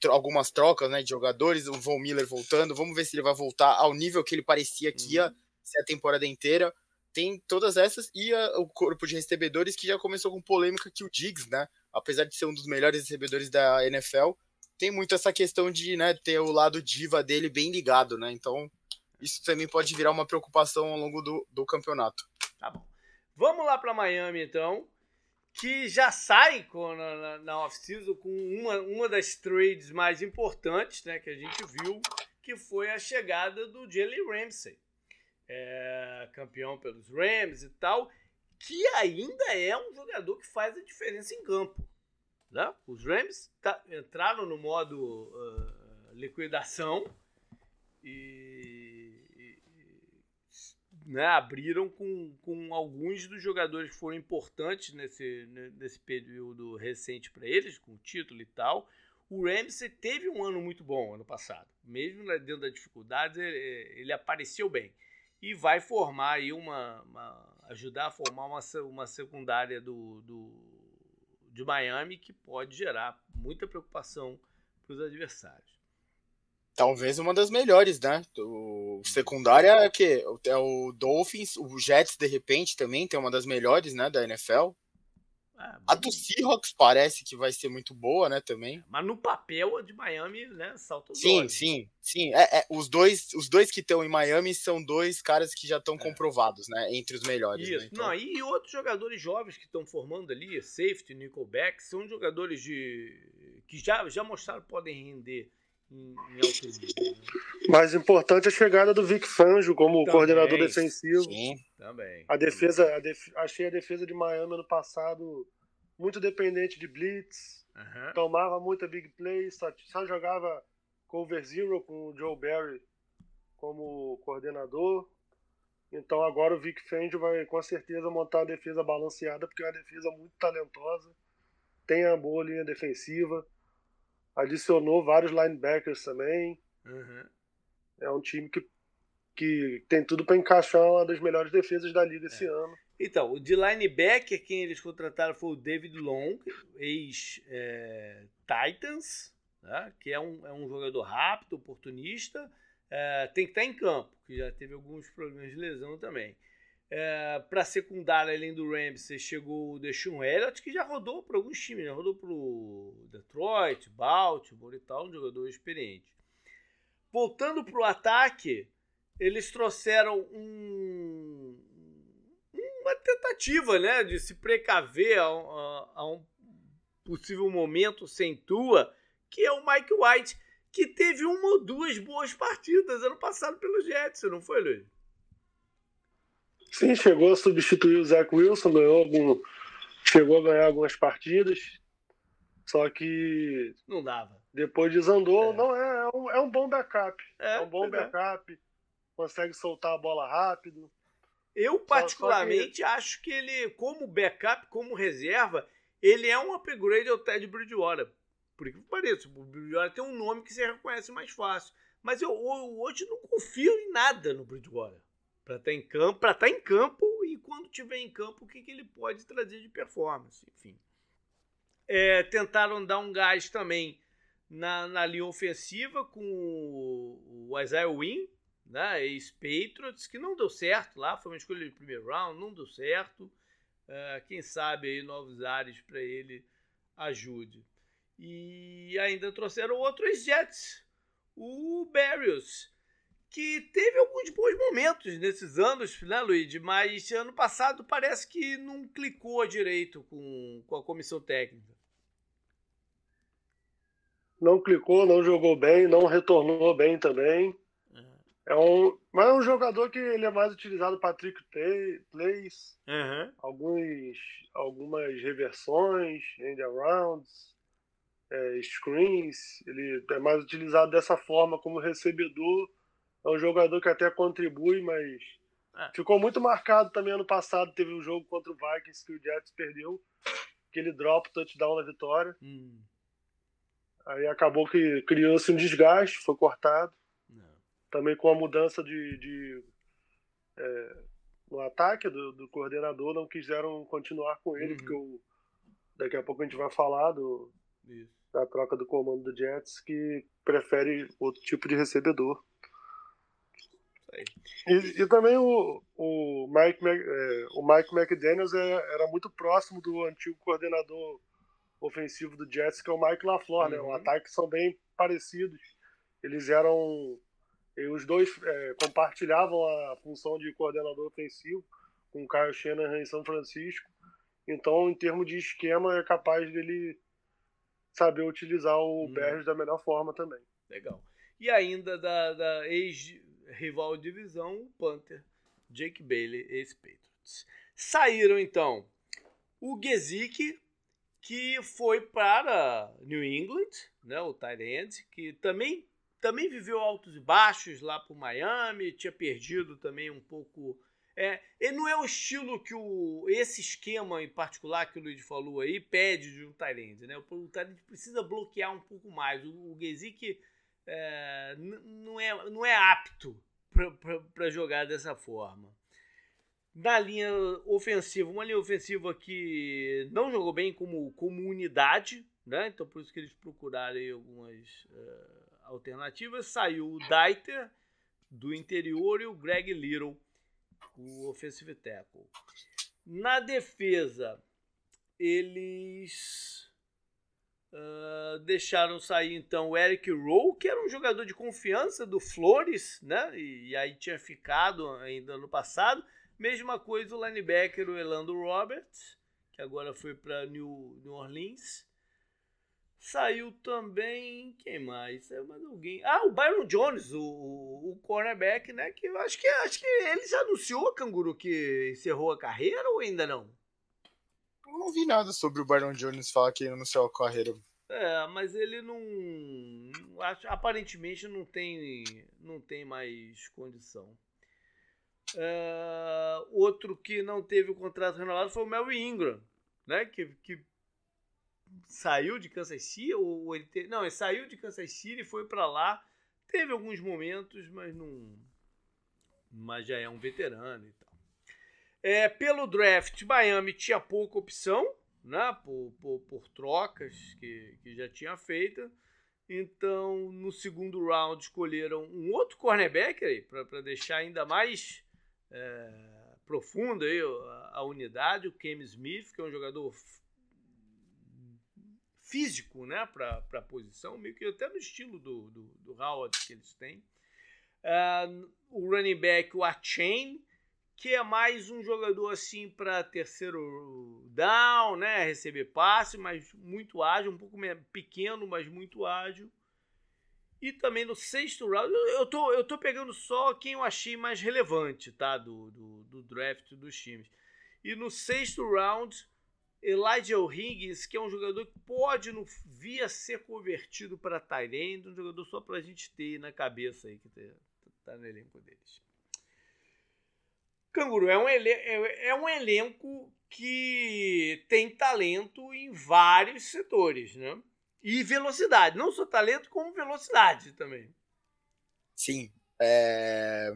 algumas trocas né, de jogadores, o Von Miller voltando. Vamos ver se ele vai voltar ao nível que ele parecia que ia uhum. ser a temporada inteira. Tem todas essas e a, o corpo de recebedores que já começou com polêmica que o Diggs, né? Apesar de ser um dos melhores recebedores da NFL, tem muito essa questão de né, ter o lado diva dele bem ligado, né? Então isso também pode virar uma preocupação ao longo do, do campeonato. Tá bom. Vamos lá para Miami, então, que já sai com, na, na off-season com uma, uma das trades mais importantes né, que a gente viu, que foi a chegada do Jalen Ramsey. É, campeão pelos Rams e tal, que ainda é um jogador que faz a diferença em campo. Né? Os Rams tá, entraram no modo uh, liquidação e, e né, abriram com, com alguns dos jogadores que foram importantes nesse, nesse período recente para eles, com título e tal. O Ramsey teve um ano muito bom ano passado. Mesmo dentro da dificuldade, ele, ele apareceu bem. E vai formar aí uma, uma. ajudar a formar uma, uma secundária do, do, de Miami que pode gerar muita preocupação para os adversários. Talvez uma das melhores, né? O secundária é que é o Dolphins, o Jets de repente também tem uma das melhores, né, da NFL. É, a do Seahawks parece que vai ser muito boa, né, também. Mas no papel a de Miami, né, salta Sim, olhos. sim, sim. É, é, os, dois, os dois que estão em Miami são dois caras que já estão é. comprovados, né, entre os melhores. Né, Isso. Né, então... Não, e outros jogadores jovens que estão formando ali, safety, nickelback, são jogadores de que já, já mostraram que podem render em, em alto nível. Né? Mais importante é a chegada do Vic Fangio como também, coordenador defensivo. Sim, também. A defesa, a def... achei a defesa de Miami ano passado muito dependente de blitz, uhum. tomava muita big play, só, só jogava cover zero com o Joe Barry como coordenador. Então agora o Vic Fangio vai com certeza montar a defesa balanceada, porque é uma defesa muito talentosa, tem a boa linha defensiva, adicionou vários linebackers também. Uhum. É um time que, que tem tudo para encaixar uma das melhores defesas da liga é. esse ano. Então, o de linebacker, quem eles contrataram foi o David Long, ex-Titans, é, né, que é um, é um jogador rápido, oportunista, é, tem que estar em campo, que já teve alguns problemas de lesão também. É, para secundária, além do Ramsey, chegou o Deshaun Elliott, que já rodou para alguns times, já rodou para o Detroit, Baltimore e tal, um jogador experiente. Voltando para o ataque, eles trouxeram um, uma tentativa né, de se precaver a, a, a um possível momento sem tua, que é o Mike White, que teve uma ou duas boas partidas ano passado pelo Jets, não foi, Luiz? Sim, chegou a substituir o Zach Wilson, ganhou algum, chegou a ganhar algumas partidas, só que não dava. Depois desandou, é. não é, é um, é um bom backup, é, é um bom é. backup, consegue soltar a bola rápido. Eu particularmente só, só que... acho que ele, como backup, como reserva, ele é um upgrade ao Ted Bridgewater. Por que pareça, o Bridgewater tem um nome que você reconhece mais fácil. Mas eu, eu hoje não confio em nada no Bridgewater para estar tá em campo, para estar tá em campo e quando tiver em campo o que, que ele pode trazer de performance, enfim. É, tentaram dar um gás também na, na linha ofensiva com o, Isaiah Wynn, né, ex-Patriots, que não deu certo lá, foi uma escolha de primeiro round, não deu certo. É, quem sabe aí novos ares para ele ajude. E ainda trouxeram outros Jets, o Barrios, que teve alguns bons momentos nesses anos, né, Luigi? Mas ano passado parece que não clicou direito com, com a comissão técnica. Não clicou, não jogou bem, não retornou bem também. É, é um, mas é um jogador que ele é mais utilizado para trick plays, uhum. alguns, algumas reversões, end arounds, é, screens. Ele é mais utilizado dessa forma como recebedor é um jogador que até contribui, mas é. ficou muito marcado também ano passado. Teve um jogo contra o Vikings que o Jets perdeu, que ele dropa o touchdown na vitória. Hum. Aí acabou que criou-se um desgaste, foi cortado. Não. Também com a mudança de, de é, no ataque do, do, coordenador, não quiseram continuar com ele, uhum. porque o, daqui a pouco a gente vai falar do, da troca do comando do Jets, que prefere outro tipo de recebedor. E, e, também o, o, Mike, é, o Mike McDaniels é, era muito próximo do antigo coordenador ofensivo do Jets, que é o Mike LaFleur, uhum. né? O ataque são bem parecidos. Eles eram os dois é, compartilhavam a função de coordenador ofensivo com o Kyle Shanahan em São Francisco. Então, em termos de esquema, é capaz dele saber utilizar o hum. Bears da melhor forma também. Legal. E ainda da, da ex-rival divisão, o Panther, Jake Bailey, ex-Patriots. Saíram, então, o Gesick, que foi para New England, né, o Tyrant, que também, também viveu altos e baixos lá para Miami, tinha perdido também um pouco é, ele não é o estilo que o, esse esquema em particular que o Luiz falou aí pede de um Tyrande, né? O Tyrande precisa bloquear um pouco mais. O, o Gesick é, não, é, não é apto para jogar dessa forma. Na linha ofensiva, uma linha ofensiva que não jogou bem como, como unidade, né? Então por isso que eles procuraram algumas uh, alternativas. Saiu o Daiter do interior e o Greg Little o offensive tackle. Na defesa, eles uh, deixaram sair então o Eric Rowe, que era um jogador de confiança do Flores, né? E, e aí tinha ficado ainda no passado. Mesma coisa o linebacker, o Elando Roberts, que agora foi para New, New Orleans. Saiu também. Quem mais? Saiu mais alguém. Ah, o Byron Jones, o, o cornerback, né? Que eu acho que acho que ele já anunciou, Canguru, que encerrou a carreira ou ainda não? Eu não vi nada sobre o Byron Jones falar que anunciou a carreira. É, mas ele não. Aparentemente não tem, não tem mais condição. É, outro que não teve o contrato renovado foi o Mel Ingram, né? Que, que saiu de Kansas City ou ele te... não, ele saiu de Kansas City e foi para lá. Teve alguns momentos, mas não mas já é um veterano e tal. É, pelo draft, Miami tinha pouca opção, né, por, por, por trocas que, que já tinha feito. Então, no segundo round, escolheram um outro cornerback para deixar ainda mais é, profunda aí a, a, unidade, o Cam Smith, que é um jogador físico né, para a posição, meio que até no estilo do, do, do Howard que eles têm. Uh, o running back, o Achain, que é mais um jogador assim para terceiro down, né, receber passe, mas muito ágil, um pouco pequeno, mas muito ágil. E também no sexto round, eu tô, eu tô pegando só quem eu achei mais relevante, tá, do, do, do draft dos times. E no sexto round, Elijah Higgins, que é um jogador que pode no via ser convertido para Tyrande, um jogador só para a gente ter na cabeça aí que está no elenco deles. Canguru é um, é, é um elenco que tem talento em vários setores, né? E velocidade, não só talento como velocidade também. Sim, é...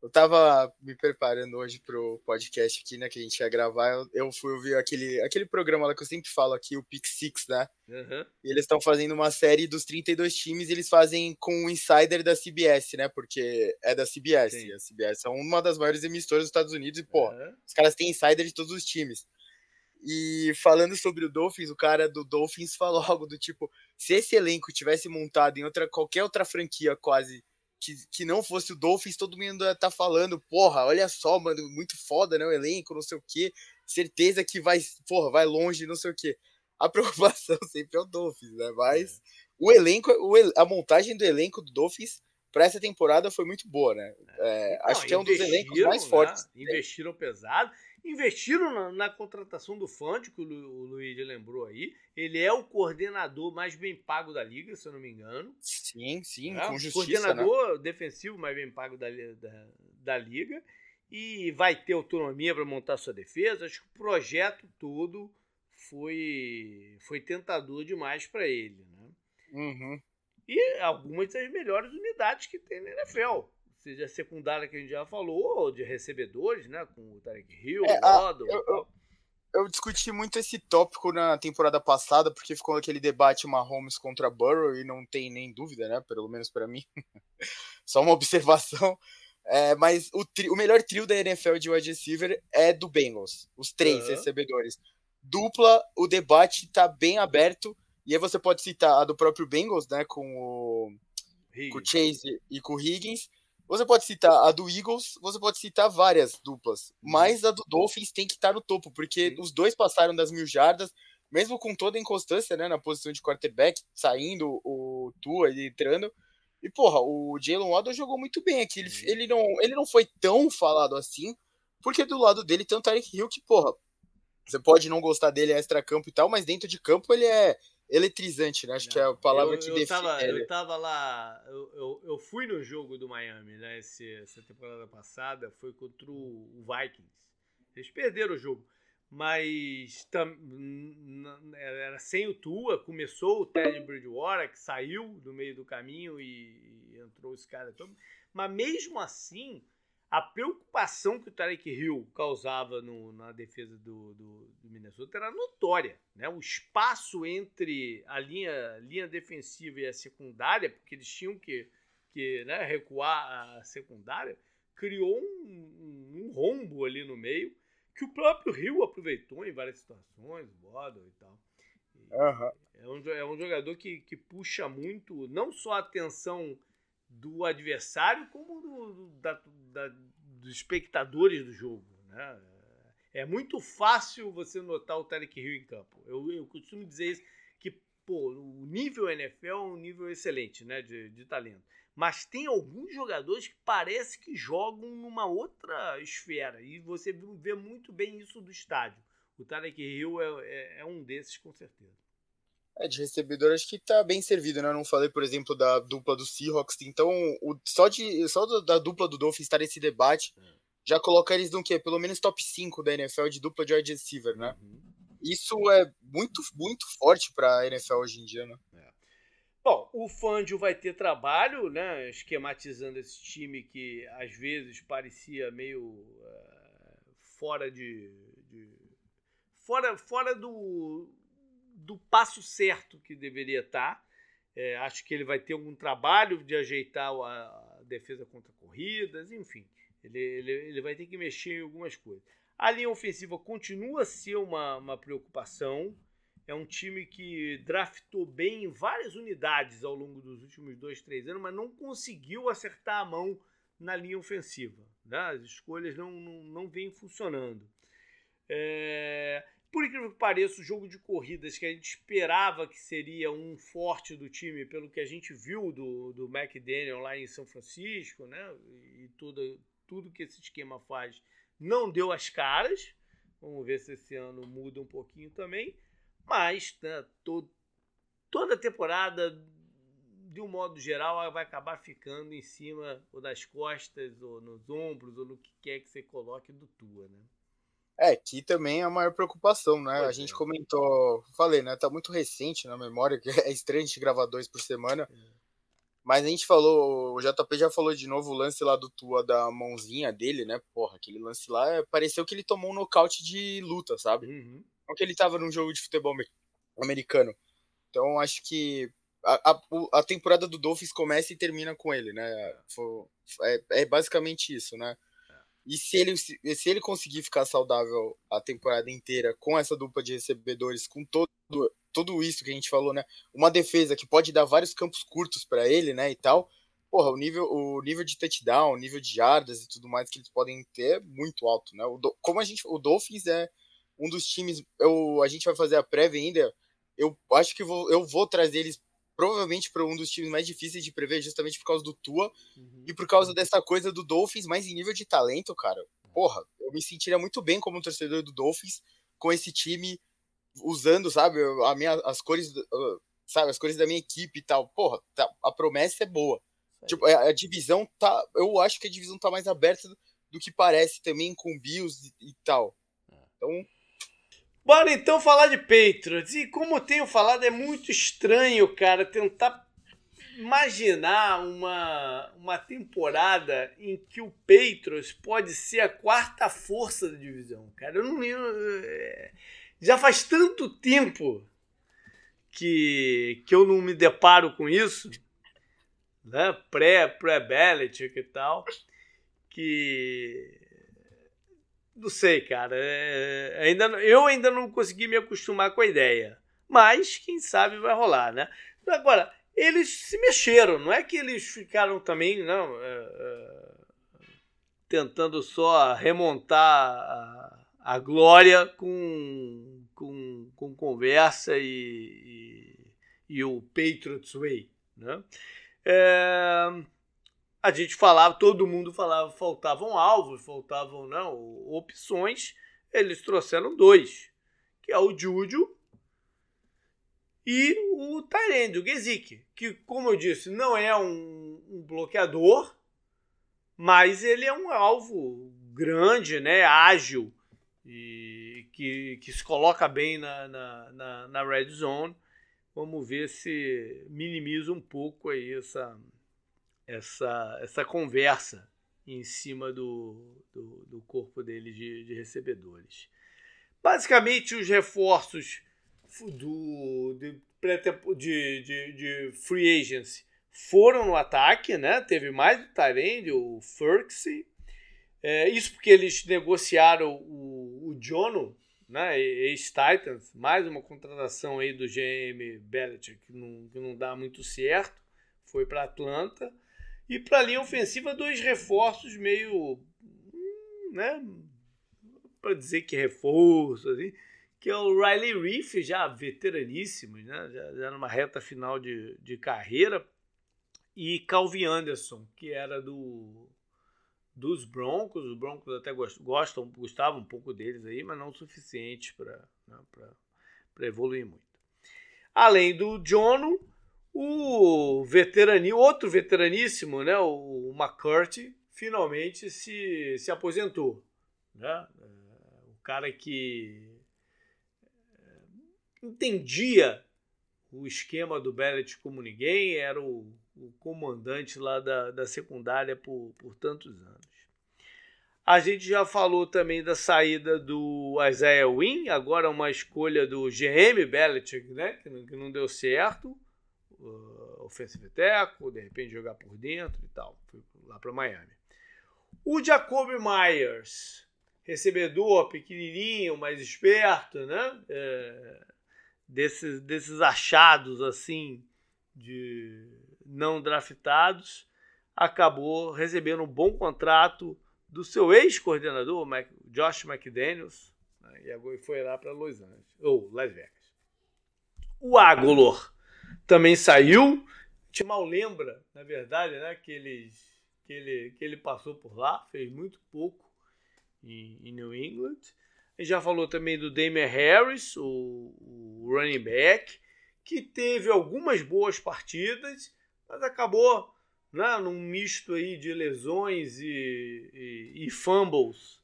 Eu tava me preparando hoje pro podcast aqui, né, que a gente ia gravar. Eu, eu fui ouvir aquele, aquele programa lá que eu sempre falo aqui, o Pick Six, né? Uhum. E eles estão fazendo uma série dos 32 times e eles fazem com o insider da CBS, né? Porque é da CBS. Sim. A CBS é uma das maiores emissoras dos Estados Unidos e, pô, uhum. os caras têm insider de todos os times. E falando sobre o Dolphins, o cara do Dolphins falou algo do tipo: se esse elenco tivesse montado em outra qualquer outra franquia quase que, que não fosse o Dolphins, todo mundo ia estar tá falando, porra, olha só, mano, muito foda, né? O elenco, não sei o quê. Certeza que vai, porra, vai longe, não sei o quê. A preocupação sempre é o Dolphins, né? Mas é. o elenco, o, a montagem do elenco do Dolphins para essa temporada foi muito boa, né? É, é acho que é um dos elencos mais né? fortes. Investiram pesado. Investiram na, na, contratação do Fante, que o, Lu, o Luiz lembrou aí. Ele é o coordenador mais bem pago da liga, se eu não me engano. Sim, sim, é, com justiça, Coordenador né? defensivo mais bem pago da, da, da liga. E vai ter autonomia para montar sua defesa. Acho que o projeto todo foi, foi tentador demais para ele. Né? Uhum. E algumas das melhores unidades que tem na NFL seja secundária que a gente já falou, de recebedores, né? Com o Tarek Hill, é, o Waddle. Eu, eu, eu, discuti muito esse tópico na temporada passada, porque ficou aquele debate Mahomes contra Burrow, e não tem nem dúvida, né? Pelo menos para mim. Só uma observação. É, mas o, tri, o melhor trio da NFL de wide receiver é do Bengals. Os três uhum. recebedores. Dupla, o debate tá bem aberto. E aí você pode citar a do próprio Bengals, né? Com o com o Chase e com o Higgins. Você pode citar a do Eagles, você pode citar várias duplas, uhum. mas a do Dolphins tem que estar no topo, porque os dois passaram das mil jardas, mesmo com toda a inconstância né, na posição de quarterback, saindo o Tua e entrando. E, porra, o Jalen Waddle jogou muito bem aqui. Ele, ele, não, ele não foi tão falado assim, porque do lado dele tem o Tarek Hill que, porra, você pode não gostar dele extra-campo e tal, mas dentro de campo ele é eletrizante, né? Acho não, que é a palavra eu, que eu define. Tava. Eu tava lá, eu, eu, eu, fui no jogo do Miami, né? Esse, essa temporada passada, foi contra o Vikings. Eles perderam o jogo, mas tam, era sem o Tua. Começou o Ted Bridgewater, que saiu do meio do caminho e, e entrou esse cara todo. Mas mesmo assim, a preocupação que o Tarek Hill causava no, na defesa do, do, do, Minnesota era notória. Né? O espaço entre a linha, linha defensiva e a secundária, porque eles tinham que, que né, recuar a secundária, criou um, um, um, rombo ali no meio que o próprio Hill aproveitou em várias situações, Waddle e tal. E uhum. é, um, é um jogador que, que puxa muito, não só a atenção do adversário como do, da, da, dos espectadores do jogo. Né? É muito fácil você notar o Tarek Hill em campo. Eu, eu costumo dizer isso, que pô, o nível NFL é um nível excelente né, de, de talento. Mas tem alguns jogadores que parece que jogam numa outra esfera. E você vê muito bem isso do estádio. O Tarek Hill é, é, é um desses, com certeza. É, de recebedor acho que tá bem servido, né? Eu não falei, por exemplo, da dupla do Seahawks. Então, o, só, de, só da dupla do Dolphins estar nesse debate é. já coloca eles no quê? Pelo menos top 5 da NFL de dupla de wide receiver, né? Uhum. Isso é muito, muito forte pra NFL hoje em dia, né? É. Bom, o Fangio vai ter trabalho, né? Esquematizando esse time que às vezes parecia meio uh, fora de, de. fora, fora do do passo certo que deveria estar. É, acho que ele vai ter algum trabalho de ajeitar a, defesa contra corridas, enfim. Ele, ele, ele vai ter que mexer em algumas coisas. A linha ofensiva continua a ser uma, uma preocupação. É um time que draftou bem em várias unidades ao longo dos últimos dois, três anos, mas não conseguiu acertar a mão na linha ofensiva. Né? As escolhas não, não, não vêm funcionando. É, por incrível que pareça, o jogo de corridas que a gente esperava que seria um forte do time, pelo que a gente viu do, do McDaniel lá em São Francisco, né? E tudo, tudo que esse esquema faz não deu as caras. Vamos ver se esse ano muda um pouquinho também. Mas né, toda temporada, de um modo geral, vai acabar ficando em cima ou das costas, ou nos ombros, ou no que quer que você coloque do Tua, né? É, que também é a maior preocupação, né? Pois a gente é. comentou, falei, né? Tá muito recente na memória, que é estranho a gente gravar dois por semana. É. Mas a gente falou, o JP já falou de novo o lance lá do Tua da mãozinha dele, né? Porra, aquele lance lá é, pareceu que ele tomou um nocaute de luta, sabe? Uhum. Não que ele tava num jogo de futebol americano. Então acho que a, a, a, temporada do Dolphins começa e termina com ele, né? É, é basicamente isso, né? E se ele, se ele conseguir ficar saudável a temporada inteira com essa dupla de recebedores, com todo, tudo isso que a gente falou, né? Uma defesa que pode dar vários campos curtos para ele, né? E tal. Porra, o nível, o nível de touchdown, o nível de jardas e tudo mais que eles podem ter é muito alto, né? O, como a gente, o Dolphins é um dos times. Eu, a gente vai fazer a prévia ainda. Eu acho que vou, eu vou trazer eles provavelmente para um dos times mais difíceis de prever, justamente por causa do Tua uhum. e por causa dessa coisa do Dolphins, mas em nível de talento, cara. Porra, eu me sentiria muito bem como torcedor do Dolphins com esse time usando, sabe, a minha, as cores, sabe, as cores da minha equipe e tal. Porra, tá, a promessa é boa. Tipo, a, a, divisão tá, eu acho que a divisão tá mais aberta do que parece também com Bills e, e tal. É. Então, Bora então falar de Patriots. E como tenho falado, é muito estranho, cara, tentar imaginar uma, uma temporada em que o Patriots pode ser a quarta força da divisão, cara. Eu não lembro. É, já faz tanto tempo que, que eu não me deparo com isso, né? Pré, pré-Belichick e tal, que não sei, cara. É, ainda, eu ainda não consegui me acostumar com a ideia. Mas, quem sabe vai rolar, né? Agora, eles se mexeram. Não é que eles ficaram também, não, é, é, tentando só remontar a, a glória com, com, com conversa e, e, e, o Patriots Way. Né? É, a gente falava, todo mundo falava, faltavam alvos, faltavam não, opções. Eles trouxeram dois, que é o Júlio e o Tyrande, o Gesick, que, como eu disse, não é um, um, bloqueador, mas ele é um alvo grande, né, ágil, e que, que se coloca bem na, na, na, na red zone. Vamos ver se minimiza um pouco aí essa, essa, essa conversa em cima do, do, do corpo dele de, de recebedores. Basicamente, os reforços do, de, de, de, de free agency foram no ataque, né? Teve mais o Tyrande, o Ferksy. É, isso porque eles negociaram o, o Jono, né? Ex-Titans, mais uma contratação aí do GM Belichick que não, que não dá muito certo. Foi para Atlanta. E para a linha ofensiva, dois reforços meio. Né? Para dizer que reforço, assim que é o Riley Reef, já veteraníssimo, né? já, já numa reta final de, de carreira, e Calvin Anderson, que era do dos Broncos. Os Broncos até gostam, gostavam um pouco deles aí, mas não o suficiente para né, evoluir muito. Além do Jono, o veterani, outro veteraníssimo, né, o McCurdy, finalmente se, se aposentou. Né? O cara que entendia o esquema do Bellet como ninguém, era o, o comandante lá da, da secundária por, por tantos anos. A gente já falou também da saída do Isaiah Wynn, agora uma escolha do GM Belichick, né, que que não deu certo. Uh, offensive tackle, de repente jogar por dentro e tal. Foi lá para Miami. O Jacoby Myers, recebedor pequenininho, mais esperto, né? É, desses, desses achados assim de não draftados, acabou recebendo um bom contrato do seu ex-coordenador, Josh McDaniels, né, e agora foi lá para Los Angeles, ou Las Vegas. O Agolor também saiu, a gente mal lembra, na verdade, né, que, ele, que, ele, que ele passou por lá, fez muito pouco em, em New England. A gente já falou também do Damian Harris, o, o running back, que teve algumas boas partidas, mas acabou né, num misto aí de lesões e, e, e fumbles.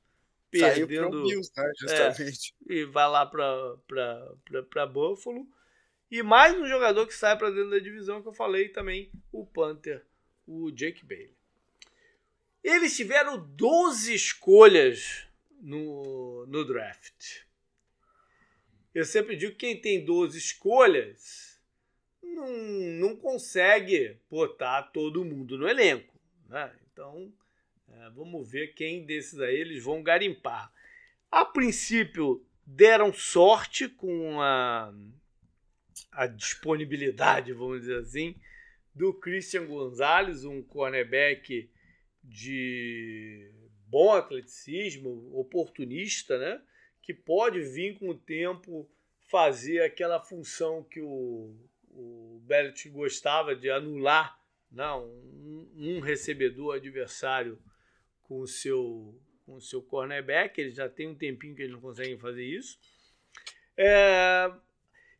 Saiu perdendo, Bills, né, justamente. É, e vai lá para Buffalo. E mais um jogador que sai para dentro da divisão que eu falei também, o Panther, o Jake Bailey. Eles tiveram 12 escolhas no, no draft. Eu sempre digo que quem tem 12 escolhas não, não consegue botar todo mundo no elenco. Né? Então, é, vamos ver quem desses aí eles vão garimpar. A princípio, deram sorte com a, a disponibilidade, vamos dizer assim, do Christian Gonzalez, um cornerback de bom atleticismo, oportunista, né? Que pode vir com o tempo fazer aquela função que o, o Bellet gostava de anular né? um, um recebedor adversário com o seu com o seu cornerback. Ele já tem um tempinho que eles não conseguem fazer isso. É,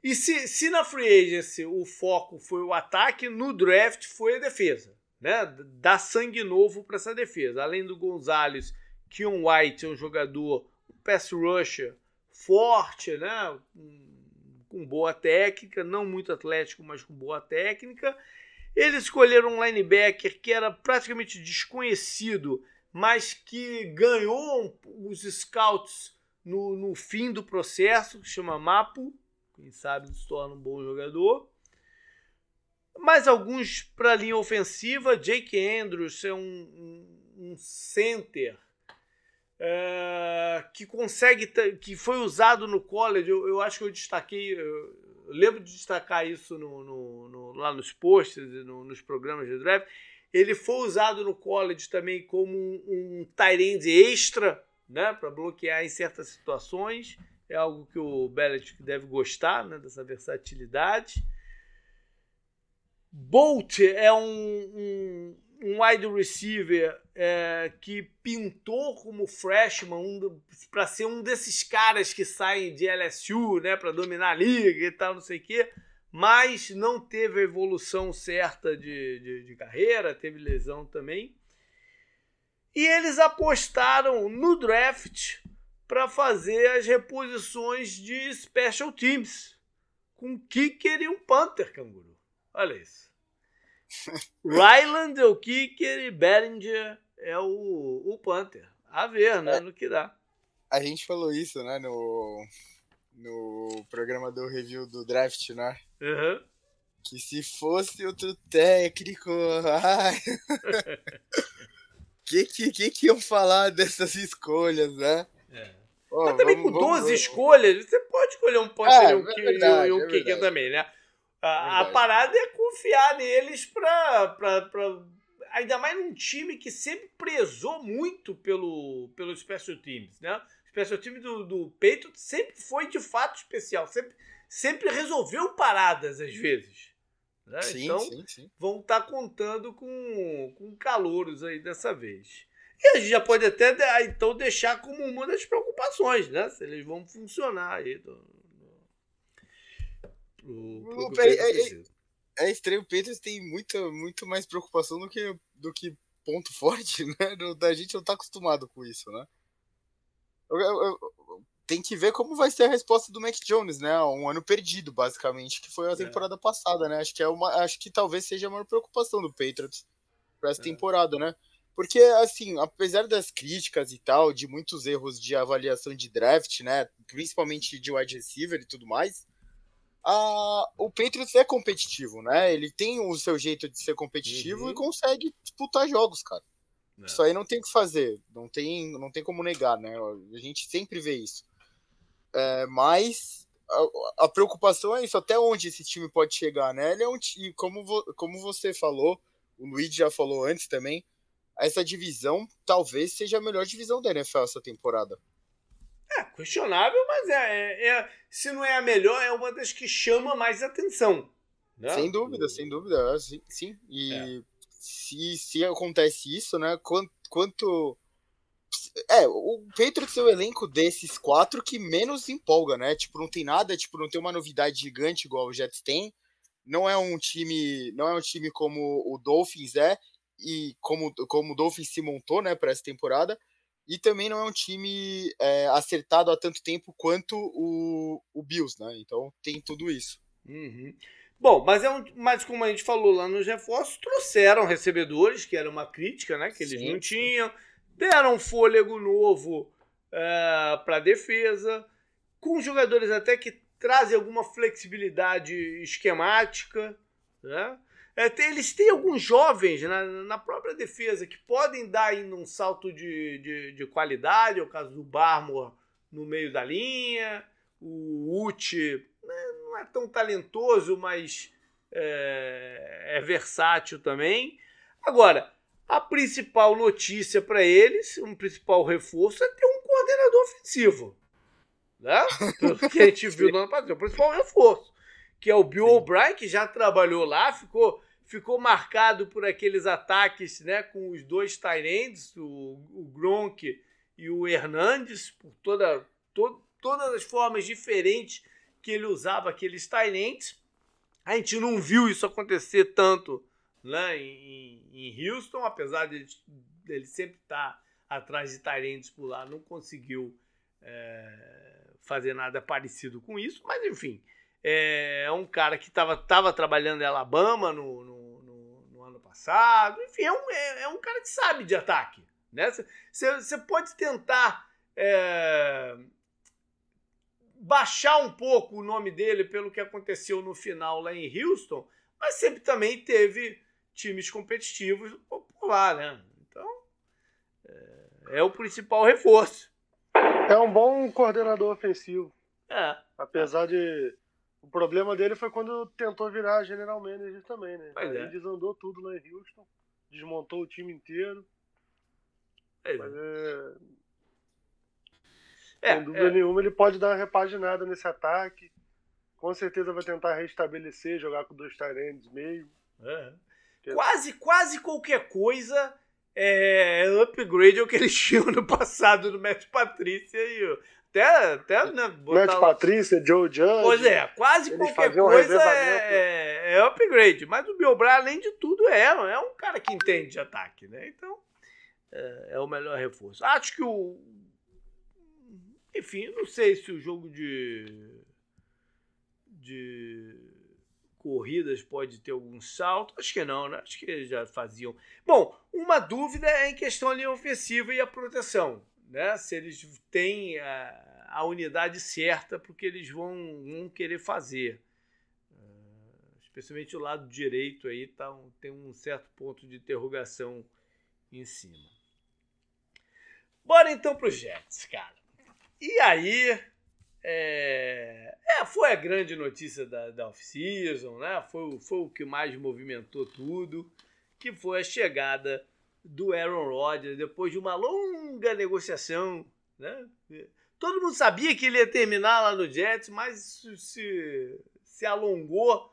e se, se na free agency o foco foi o ataque, no draft foi a defesa né, dá sangue novo para essa defesa. Além do Gonzalez, Keon White é um jogador, um pass rusher forte, né, com boa técnica, não muito atlético, mas com boa técnica. Eles escolheram um linebacker que era praticamente desconhecido, mas que ganhou os scouts no, no fim do processo, que chama Mapo. Quem sabe se torna um bom jogador. Mais alguns para a linha ofensiva. Jake Andrews é um, um, um center uh, que consegue, que foi usado no college. Eu, eu, acho que eu destaquei, eu, lembro de destacar isso no, no, no lá nos posts no, nos programas de draft. Ele foi usado no college também como um, um tight extra, né, para bloquear em certas situações. É algo que o Belichick deve gostar, né, dessa versatilidade. Bolt é um, um, um wide receiver é, que pintou como freshman um, para ser um desses caras que saem de LSU, né, para dominar a liga e tal, não sei o quê, mas não teve a evolução certa de, de, de carreira, teve lesão também. E eles apostaram no draft para fazer as reposições de special teams com kicker e um punter, canguru. Olha isso. Ryland é o kicker e Bellinger é o, o punter. A ver, né? É. No que dá. A gente falou isso, né? No, no programa do review do draft, né? Uhum. Que se fosse outro técnico. Ai. que, que, que, que iam falar dessas escolhas, né? É. Oh, Mas também vamos, com 12 vamos, escolhas, você pode escolher um punter é, e um, é e um é kicker também, né? A, a, parada é confiar neles pra, pra, pra. Ainda mais num time que sempre prezou muito pelo, pelo Special Teams, né? O Special Teams do, do Peito sempre foi de fato especial, sempre, sempre resolveu paradas às vezes. Né? Sim, então sim, sim. vão estar tá contando com, com calouros aí dessa vez. E a gente já pode até ah, então deixar como uma das preocupações, né? Se eles vão funcionar aí do, pro, pro é, é, é, estranho, o Peters tem muita, muito mais preocupação do que, do que ponto forte, né? A gente não tá acostumado com isso, né? Eu, eu, eu, tem que ver como vai ser a resposta do Mac Jones, né? Um ano perdido, basicamente, que foi a é. temporada é. passada, né? Acho que é uma, acho que talvez seja a maior preocupação do Patriots para essa é. temporada, né? Porque, assim, apesar das críticas e tal, de muitos erros de avaliação de draft, né? Principalmente de wide receiver e tudo mais, a, o Patriots é competitivo, né? Ele tem o seu jeito de ser competitivo uhum. e consegue disputar jogos, cara. É. Isso aí não tem o que fazer, não tem, não tem como negar, né? A gente sempre vê isso. É, mas a, a, preocupação é isso, até onde esse time pode chegar, né? Ele é um time, como, vo, como você falou, o Luigi já falou antes também, essa divisão talvez seja a melhor divisão da NFL essa temporada. É, questionável, mas é, é, é, se não é a melhor, é uma das que chama mais atenção. Né? Sem dúvida, sem dúvida. É, sim, sim. E é. se, se acontece isso, né? Quanto, quanto. É, o Patriots é o elenco desses quatro que menos empolga, né? Tipo, não tem nada, tipo, não tem uma novidade gigante igual o Jets tem. Não é um time, não é um time como o Dolphins é e como, como o Dolphins se montou, né, para essa temporada e também não é um time é, acertado há tanto tempo quanto o, o Bills, né? Então tem tudo isso. Uhum. Bom, mas, é um, mas como a gente falou lá nos reforços, trouxeram recebedores, que era uma crítica, né? Que eles sim, não tinham, deram um fôlego novo é, para a defesa, com jogadores até que trazem alguma flexibilidade esquemática, né? É, eles têm alguns jovens na, na, própria defesa que podem dar ainda um salto de, de, de qualidade, é o caso do Barmore no meio da linha, o Uchi né, não é tão talentoso, mas é, é versátil também. Agora, a principal notícia para eles, um principal reforço, é ter um coordenador ofensivo. Né? Pelo que a gente viu no ano passado, o principal reforço que é o Bill O'Brien, que já trabalhou lá, ficou, ficou marcado por aqueles ataques né, com os dois Tyrands, o, o Gronk e o Hernandes, por toda, to, todas as formas diferentes que ele usava aqueles Tyrands. A gente não viu isso acontecer tanto né, em, em Houston, apesar de ele sempre estar atrás de Tyrands por lá, não conseguiu é, fazer nada parecido com isso, mas enfim, é, é um cara que estava tava trabalhando em Alabama no, no, no, no ano passado. Enfim, é um, é, é, um cara que sabe de ataque. Você né? pode tentar é, baixar um pouco o nome dele pelo que aconteceu no final lá em Houston, mas sempre também teve times competitivos por lá, né? Então, é, é o principal reforço. É um bom coordenador ofensivo. É. Apesar de O problema dele foi quando tentou virar general manager também, né? Pois Aí é. desandou tudo lá em Houston, desmontou o time inteiro. É, Mas é, é, sem dúvida é, nenhuma, ele pode dar uma repaginada nesse ataque. Com certeza vai tentar restabelecer, jogar com dois Tyrands mesmo. é. Quase, quase qualquer coisa é upgrade ao que eles tinham no passado do Matt Patrícia e até, até né, botar Matt Patrícia, Joe Judge. Pois é, quase qualquer faziam um coisa revezamento. é, é upgrade. Mas o Bill além de tudo, é, é um cara que entende de ataque, né? Então, é, é o melhor reforço. Acho que o. Enfim, não sei se o jogo de. de corridas pode ter algum salto. Acho que não, né? Acho que eles já faziam. Bom, uma dúvida é em questão linha ofensiva e a proteção. Né? Se eles têm a, a unidade certa porque eles vão, vão querer fazer. Uh, especialmente o lado direito aí tá tem um certo ponto de interrogação em cima. Bora então pro Jets, cara. E aí, é, é, foi a grande notícia da, da off-season, né? Foi, o- foi o que mais movimentou tudo, que foi a chegada do Aaron Rodgers depois de uma longa negociação, né? Todo mundo sabia que ele ia terminar lá no Jets, mas isso se, se alongou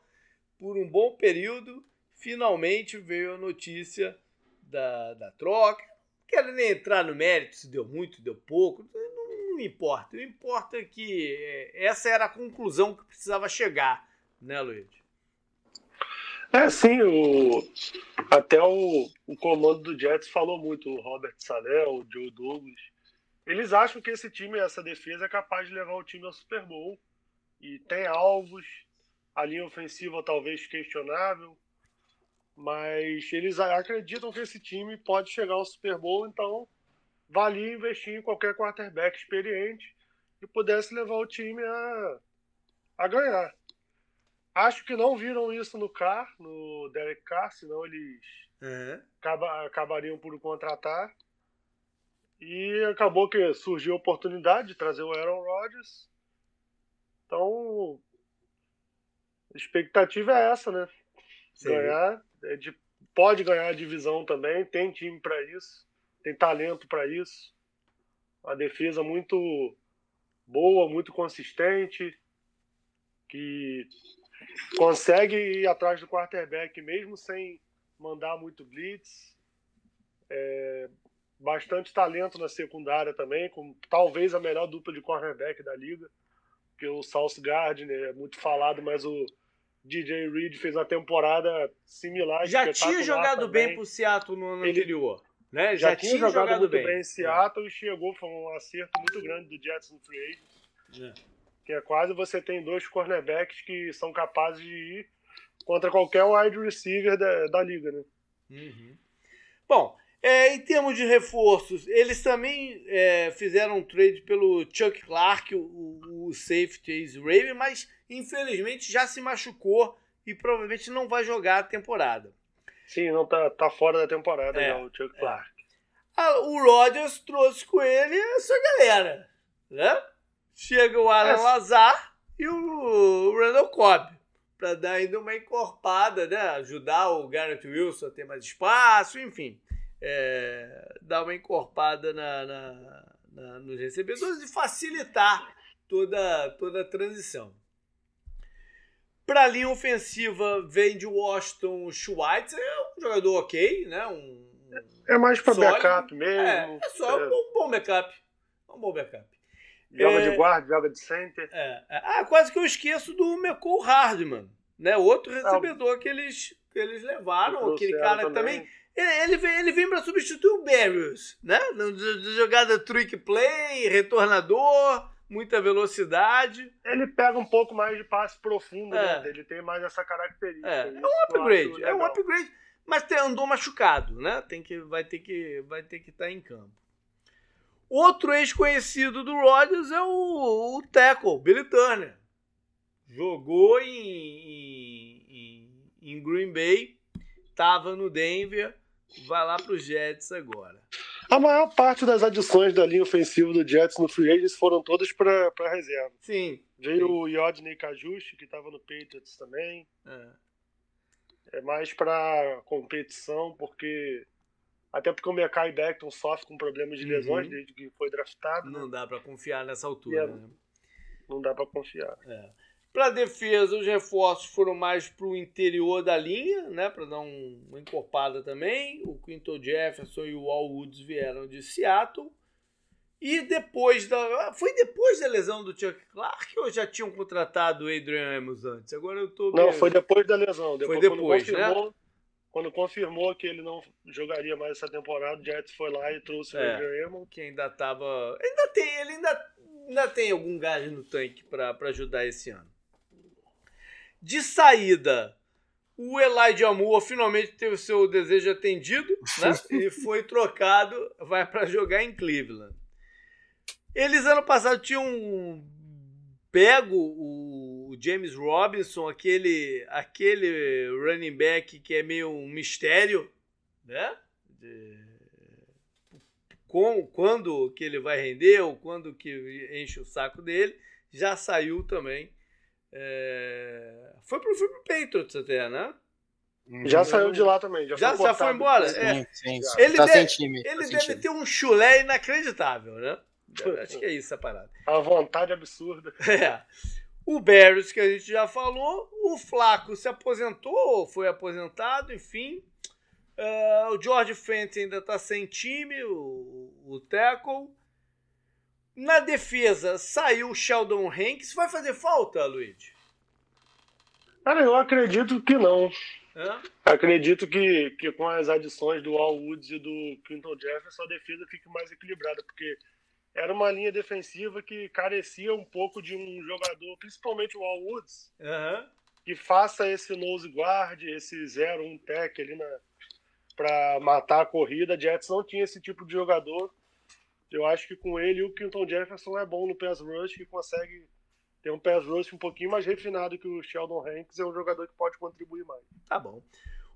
por um bom período. Finalmente veio a notícia da, da troca. Não quero nem entrar no mérito se deu muito, deu pouco. Não, não importa. O importa é que é, essa era a conclusão que precisava chegar, né, Luiz? É, sim, o, até o, o comando do Jets falou muito, o Robert Saleh, o Joe Douglas. Eles acham que esse time, essa defesa, é capaz de levar o time ao Super Bowl. E tem alvos, a linha ofensiva talvez questionável, mas eles acreditam que esse time pode chegar ao Super Bowl, então valia investir em qualquer quarterback experiente que pudesse levar o time a, a ganhar. Acho que não viram isso no Carr, no Derek Carr, senão eles acaba- acabariam por contratar. E acabou que surgiu a oportunidade de trazer o Aaron Rodgers. Então, a expectativa é essa, né? Sim. Ganhar. é de- pode ganhar a divisão também, tem time para isso, tem talento para isso. Uma defesa muito boa, muito consistente, que consegue ir atrás do quarterback mesmo sem mandar muito blitz. É, bastante talento na secundária também, com talvez a melhor dupla de cornerback da liga, porque o South Gardner é muito falado, mas o DJ Reed fez uma temporada similar. Já tinha jogado também. bem pro Seattle no ano Ele- anterior. Né? Já, tinha jogado, muito bem. em Seattle e chegou, foi um acerto muito grande do Jets no free agent. É. Que é quase você tem dois cornerbacks que são capazes de ir contra qualquer wide receiver da, da liga, né? Uhum. Bom, é, em termos de reforços, eles também é, fizeram um trade pelo Chuck Clark, o, o, safety ex-Raven, mas infelizmente já se machucou e provavelmente não vai jogar a temporada. Sim, não tá, tá fora da temporada É, já, o Chuck Clark. Ah, o Rodgers trouxe com ele essa galera, né? Chega o Alan É. Lazar e o Randall Cobb para dar ainda uma encorpada, né? Ajudar o Garrett Wilson a ter mais espaço, enfim, é, dar uma encorpada na, na- na- nos recebedores e facilitar toda, toda a transição. Para a linha ofensiva vem de Washington Schweitzer, é um jogador ok, né? Um, É mais Sólido. backup é, mesmo. é só um bom, bom backup. Um bom backup. Joga é- de guarda, joga de center. É, é. Ah, quase que eu esqueço do McCall Hardman, né? Outro recebedor que eles, que eles levaram, aquele cara também. Ele, ele vem, ele vem para substituir o Barrios, né? Jogada trick play, retornador, muita velocidade. Ele pega um pouco mais de passe profundo, É. né? Ele tem mais essa característica. É, é um upgrade, é um upgrade, mas andou machucado, né? Tem que, vai ter que vai ter que estar em campo. Outro ex-conhecido do Rodgers é o, o tackle, Billy Turner. Jogou em, em, em Green Bay, estava no Denver, vai lá para os Jets agora. A maior parte das adições da linha ofensiva do Jets no free agents foram todas para reserva. Sim, Veio Sim. o Yodney Kajushi, que estava no Patriots também. É. é mais para competição, porque até porque o Mekai Beckton sofre com problemas de lesões uhum. desde que foi draftado. Não né? dá para confiar nessa altura. É, né? Não dá para confiar. É. Para defesa, os reforços foram mais para o interior da linha, né, para dar um, uma encorpada também. O Quinton Jefferson e o Al Woods vieram de Seattle. E depois da. Foi depois da lesão do Chuck Clark ou já tinham contratado o Adrian Amos antes? Agora eu tô. Não, foi depois da lesão. Depois, foi depois, né? Quando confirmou que ele não jogaria mais essa temporada, o Jets foi lá e trouxe é, o Amos. Que ainda tava. Ainda tem, ele ainda, ainda tem algum gás no tanque para ajudar esse ano. De saída, o Elijah Moore finalmente teve o seu desejo atendido né? e foi trocado, vai para jogar em Cleveland. Eles ano passado tinham pego o James Robinson, aquele, aquele running back que é meio um mistério, né? De, com, quando que ele vai render ou quando que enche o saco dele, já saiu também. É, foi pro, foi pro Patriots até, né? Já uhum. saiu de lá também. Já, já, foi, já foi embora? É. Sim, sim. Ele, tá deve, time, ele tá deve ter um chulé inacreditável, né? Acho que é isso a parada. A vontade absurda. É. O Barris, que a gente já falou. O Flaco se aposentou, foi aposentado, enfim. Uh, o George Fenton ainda está sem time, o, o tackle. Na defesa, saiu o Sheldon Hanks. Vai fazer falta, Luiz? Cara, eu acredito que não. É? Acredito que, que com as adições do Al Woods e do Quinton Jefferson, a defesa fique mais equilibrada, porque era uma linha defensiva que carecia um pouco de um jogador, principalmente o Al Woods, uhum. que faça esse nose guard, esse 0-1 tech ali na para matar a corrida. Jets não tinha esse tipo de jogador. Eu acho que com ele o Quinton Jefferson é bom no pass rush, que consegue ter um pass rush um pouquinho mais refinado que o Sheldon Hanks, é um jogador que pode contribuir mais. Tá bom.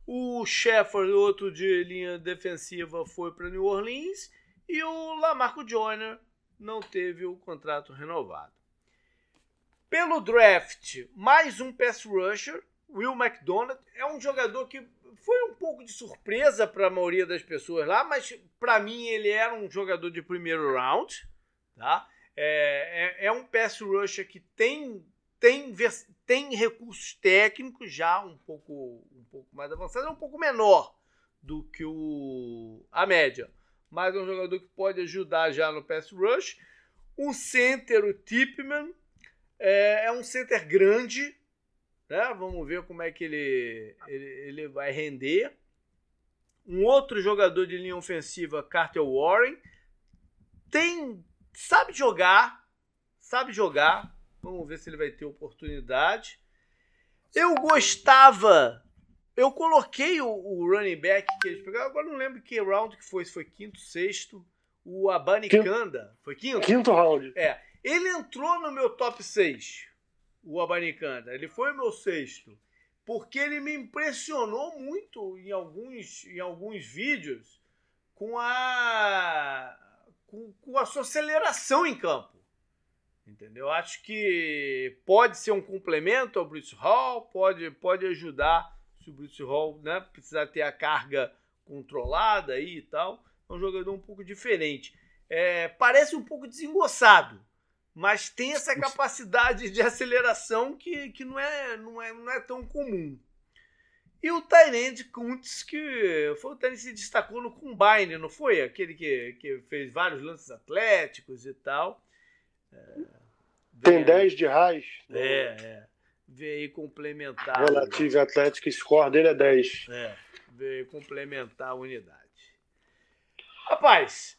O Shepard, outro de linha defensiva, foi para New Orleans e o Lamarco Joyner não teve o contrato renovado. Pelo draft, mais um pass rusher, Will McDonald, é um jogador que foi um pouco de surpresa para a maioria das pessoas lá, mas para mim ele era um jogador de primeiro round, tá? É, é, é um pass rusher que tem tem, tem recursos técnicos já um pouco um pouco mais avançados, é um pouco menor do que o a média mas é um jogador que pode ajudar já no pass rush. Um center, o Tipman, é, é um center grande, né? Vamos ver como é que ele, ele, ele vai render. Um outro jogador de linha ofensiva, Carter Warren, tem sabe jogar, sabe jogar. Vamos ver se ele vai ter oportunidade. Eu gostava eu coloquei o, o, running back que eles pegaram, agora não lembro que round que foi, se foi quinto, sexto. O Abanicanda. Foi quinto? Quinto round. É. Ele entrou no meu top 6, o Abanicanda. Ele foi o meu sexto. Porque ele me impressionou muito em alguns, em alguns vídeos com a, com, com a sua aceleração em campo. Entendeu? Acho que pode ser um complemento ao Bruce Hall, pode, pode ajudar se o Bruce Hall né, precisar ter a carga controlada aí e tal, é um jogador um pouco diferente. É, parece um pouco desengoçado, mas tem essa capacidade de aceleração que, que não, é, não, é, não é tão comum. E o Tyrande Kuntz, que foi o Tyrande que se destacou no Combine, não foi? Aquele que, que fez vários lances atléticos e tal. É, tem 10 de raiz. É, é veio complementar. Relative Atlético score dele é 10. É, veio complementar a unidade. Rapaz,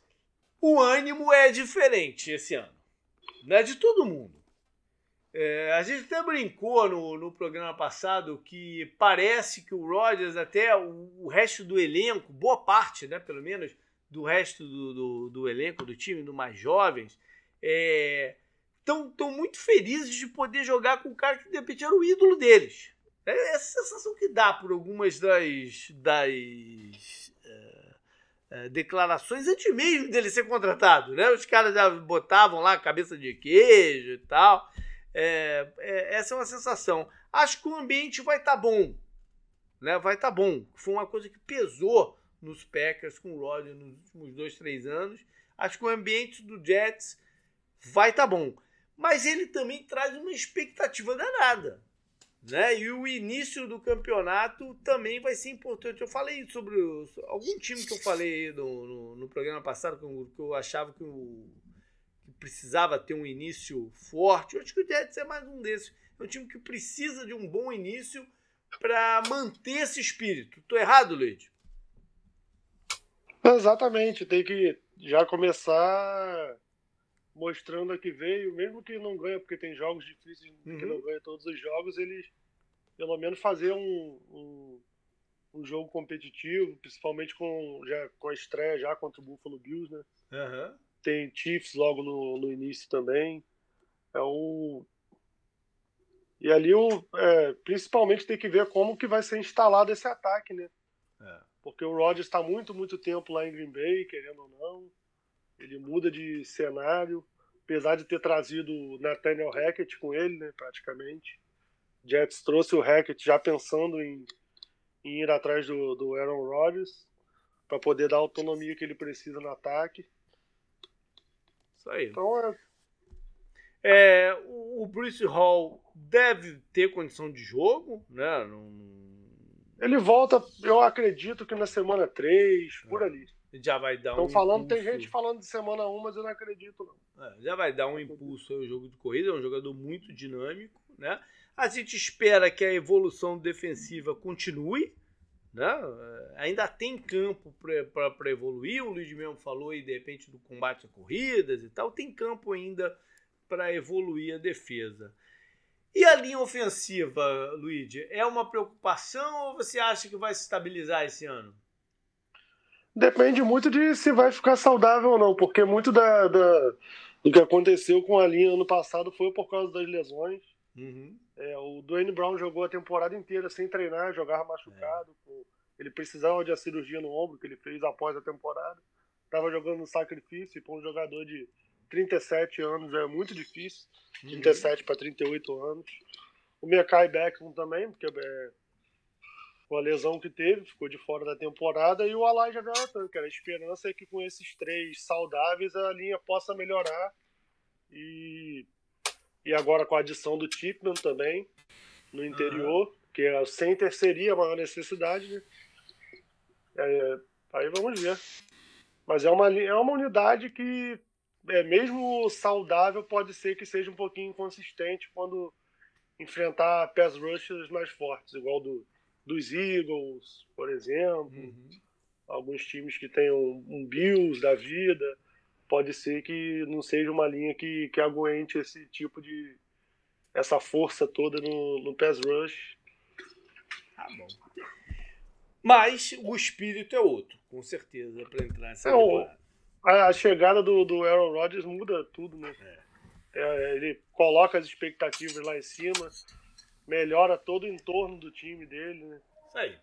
o ânimo é diferente esse ano. Não é de todo mundo. É, a gente até brincou no, no programa passado que parece que o Rodgers, até o, o, resto do elenco, boa parte, né, pelo menos, do resto do, do, do elenco, do time, do mais jovens, é, estão muito felizes de poder jogar com o cara que de repente era o ídolo deles. É essa sensação que dá por algumas das, das é, é, declarações antes mesmo dele ser contratado. Né? Os caras já botavam lá cabeça de queijo e tal. É, é, essa é uma sensação. Acho que o ambiente vai estar tá bom. Né? Vai estar tá bom. Foi uma coisa que pesou nos Packers com o Rodgers nos últimos dois, três anos. Acho que o ambiente do Jets vai estar tá bom. Mas ele também traz uma expectativa danada. Né? E o início do campeonato também vai ser importante. Eu falei sobre algum time que eu falei no, no, no programa passado, que eu, que eu achava que, o, que, precisava ter um início forte. Eu acho que o Jets é mais um desses. É um time que precisa de um bom início para manter esse espírito. Estou errado, Luiz? Exatamente. Tem que já começar mostrando a que veio, mesmo que não ganha, porque tem jogos difíceis uhum. que não ganha todos os jogos, eles pelo menos fazer um, um, um, jogo competitivo, principalmente com, já, com a estreia já contra o Buffalo Bills, né? Uhum. Tem Chiefs logo no, no início também. É um, e ali, o, é, principalmente, tem que ver como que vai ser instalado esse ataque, né? É. Porque o Rodgers está muito, muito tempo lá em Green Bay, querendo ou não. Ele muda de cenário, apesar de ter trazido o Nathaniel Hackett com ele, né, praticamente. Jets trouxe o Hackett já pensando em, em ir atrás do, do Aaron Rodgers para poder dar a autonomia que ele precisa no ataque. Isso aí. Então é... é o Bruce Hall deve ter condição de jogo, né? Não... Ele volta, eu acredito que na semana 3, por é. ali já vai dar um falando, impulso. tem gente falando de semana 1, mas eu não acredito, não. É, já vai dar um impulso ao jogo de corrida, é um jogador muito dinâmico, né? A gente espera que a evolução defensiva continue, né? É, ainda tem campo para evoluir, o Luiz mesmo falou aí, de repente, do combate a corridas e tal, tem campo ainda para evoluir a defesa. E a linha ofensiva, Luigi, é uma preocupação ou você acha que vai se estabilizar esse ano? Depende muito de se vai ficar saudável ou não, porque muito da, da do que aconteceu com a linha ano passado foi por causa das lesões. Uhum. É, o Dwayne Brown jogou a temporada inteira sem treinar, jogava machucado. É. Ele precisava de uma cirurgia no ombro que ele fez após a temporada. Estava jogando no sacrifício e para um jogador de 37 anos é muito difícil. Uhum. 37 para 38 anos. O Mekai Beckham também, porque é, com a lesão que teve, ficou de fora da temporada, e o Elijah Jonathan, que era a esperança é que com esses três saudáveis a linha possa melhorar. E, e agora com a adição do Tipman também no interior, uhum. que o center seria a maior necessidade, né? É, aí vamos ver. Mas é uma, é uma unidade que, é, mesmo saudável, pode ser que seja um pouquinho inconsistente quando enfrentar pass rushers mais fortes, igual do, dos Eagles, por exemplo. Uhum. Alguns times que tenham um Bills da vida. Pode ser que não seja uma linha que, que aguente esse tipo de. essa força toda no, no pass rush. Tá bom. Mas o espírito é outro, com certeza, para entrar nessa é, a, a, chegada do, do Aaron Rodgers muda tudo, né? É. É, ele coloca as expectativas lá em cima melhora todo o entorno do time dele, né? Isso aí.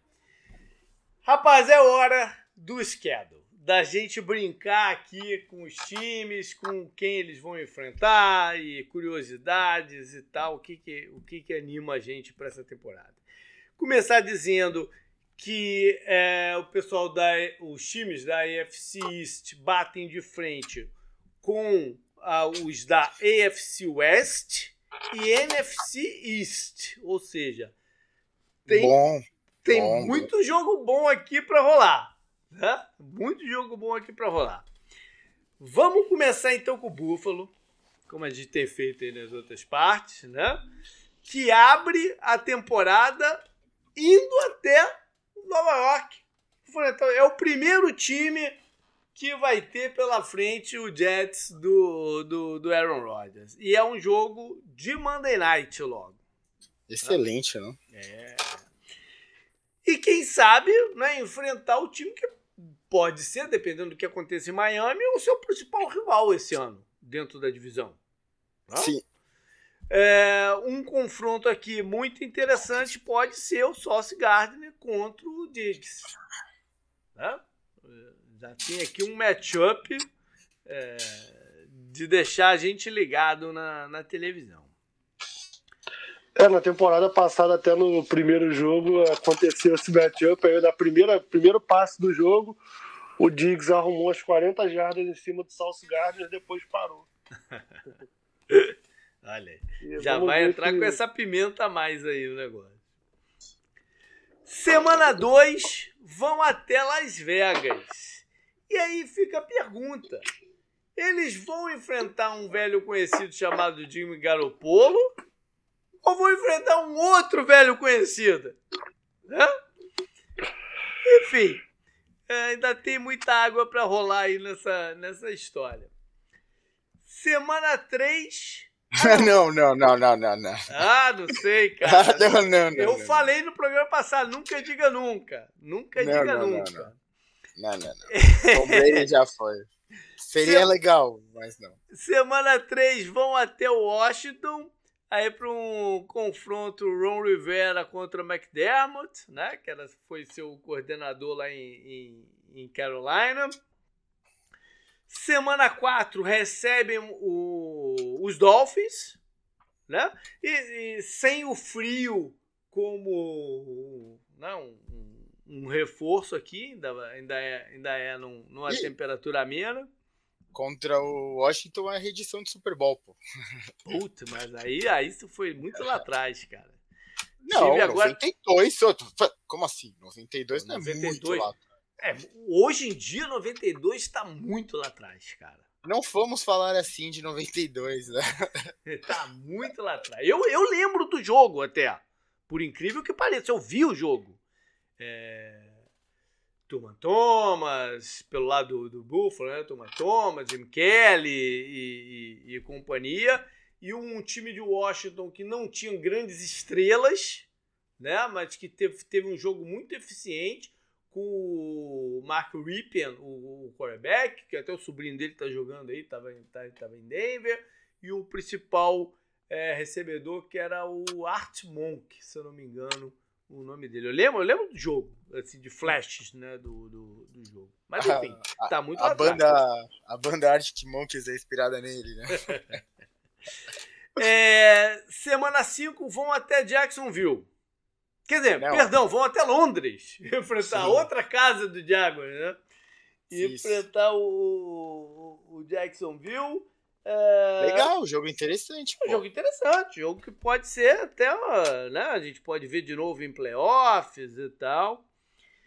Rapaz, é hora do schedule. Da gente brincar aqui com os times, com quem eles vão enfrentar e curiosidades e tal, o que, que, o que, que anima a gente para essa temporada. Começar dizendo que é, o pessoal da os times da AFC East batem de frente com ah, os da AFC West e NFC East. Ou seja, tem, bom, tem bom, muito jogo bom aqui para rolar. Né? Muito jogo bom aqui para rolar. Vamos começar então com o Buffalo, como a gente tem feito aí nas outras partes, né? Que abre a temporada indo até Nova York. Então, é o primeiro time que vai ter pela frente o Jets do, do, do Aaron Rodgers. E é um jogo de Monday Night logo. Excelente, né? É. E quem sabe né, enfrentar o time que pode ser, dependendo do que aconteça em Miami, o seu principal rival esse ano, dentro da divisão. Não? Sim. É, um confronto aqui muito interessante pode ser o Sauce Gardner contra o Diggs. Né? Já tem aqui um matchup é, de deixar a gente ligado na, na televisão. É, na temporada passada, até no primeiro jogo, aconteceu esse matchup aí, na primeira primeiro passe do jogo, o Diggs arrumou as 40 jardas em cima do Salso Gardner, depois parou. Olha, já vai entrar que... com essa pimenta a mais aí no negócio. Semana 2, vão até Las Vegas. E aí fica a pergunta: eles vão enfrentar um velho conhecido chamado Jimmy Garoppolo ou vão enfrentar um outro velho conhecido? Né? Enfim, ainda tem muita água para rolar aí nessa, nessa história. Semana 3. não, não, não, não, não, não. Ah, não sei, cara. não, não, não, Eu não, falei no programa passado, nunca diga nunca. Nunca diga nunca. Não, não, não. Tom Brady já foi. Seria Sem- legal, mas não. Semana 3 vão até Washington, aí para um confronto Ron Rivera contra McDermott, né? Que era, foi seu coordenador lá em, em, em Carolina. Semana 4 recebem o- os Dolphins, né? E, e sem o frio como né, um, um- um reforço aqui, ainda, ainda é, ainda é num- numa Ih. temperatura amena. Contra o Washington é a reedição do Super Bowl, pô. Puta, mas aí, aí isso foi muito lá atrás, cara. Não, Tive agora- 92. outro- Como assim? 92 não é 92. muito lá. É, hoje em dia, 92 está muito lá atrás, cara. Não vamos falar assim de 92, né? Tá muito lá atrás. Eu, eu lembro do jogo até. Por incrível que pareça, eu vi o jogo. É... Thomas, pelo lado do, do Buffalo, né? Turma Thomas, Jim Kelly e, e- e companhia. E um time de Washington que não tinha grandes estrelas, né? Mas que teve, teve um jogo muito eficiente com o Mark Ripien, o, o quarterback, que até o sobrinho dele tá jogando aí, tava, em- tá- em Denver, e o principal é, recebedor que era o Art Monk, se eu não me engano, o nome dele. Eu lembro, eu lembro do jogo, assim, de flashes, né, do, do, do jogo. Mas enfim, A- tá muito A atrás. banda, a banda Arctic Monkeys é inspirada nele, né? É, semana 5 vão até Jacksonville. Quer dizer, Não. perdão, vão até Londres enfrentar Sim. outra casa do Jaguars, né? E Isso. enfrentar o, o, o Jacksonville. É, Legal, jogo interessante, É um pô. jogo interessante, jogo que pode ser até, né? A gente pode ver de novo em playoffs e tal.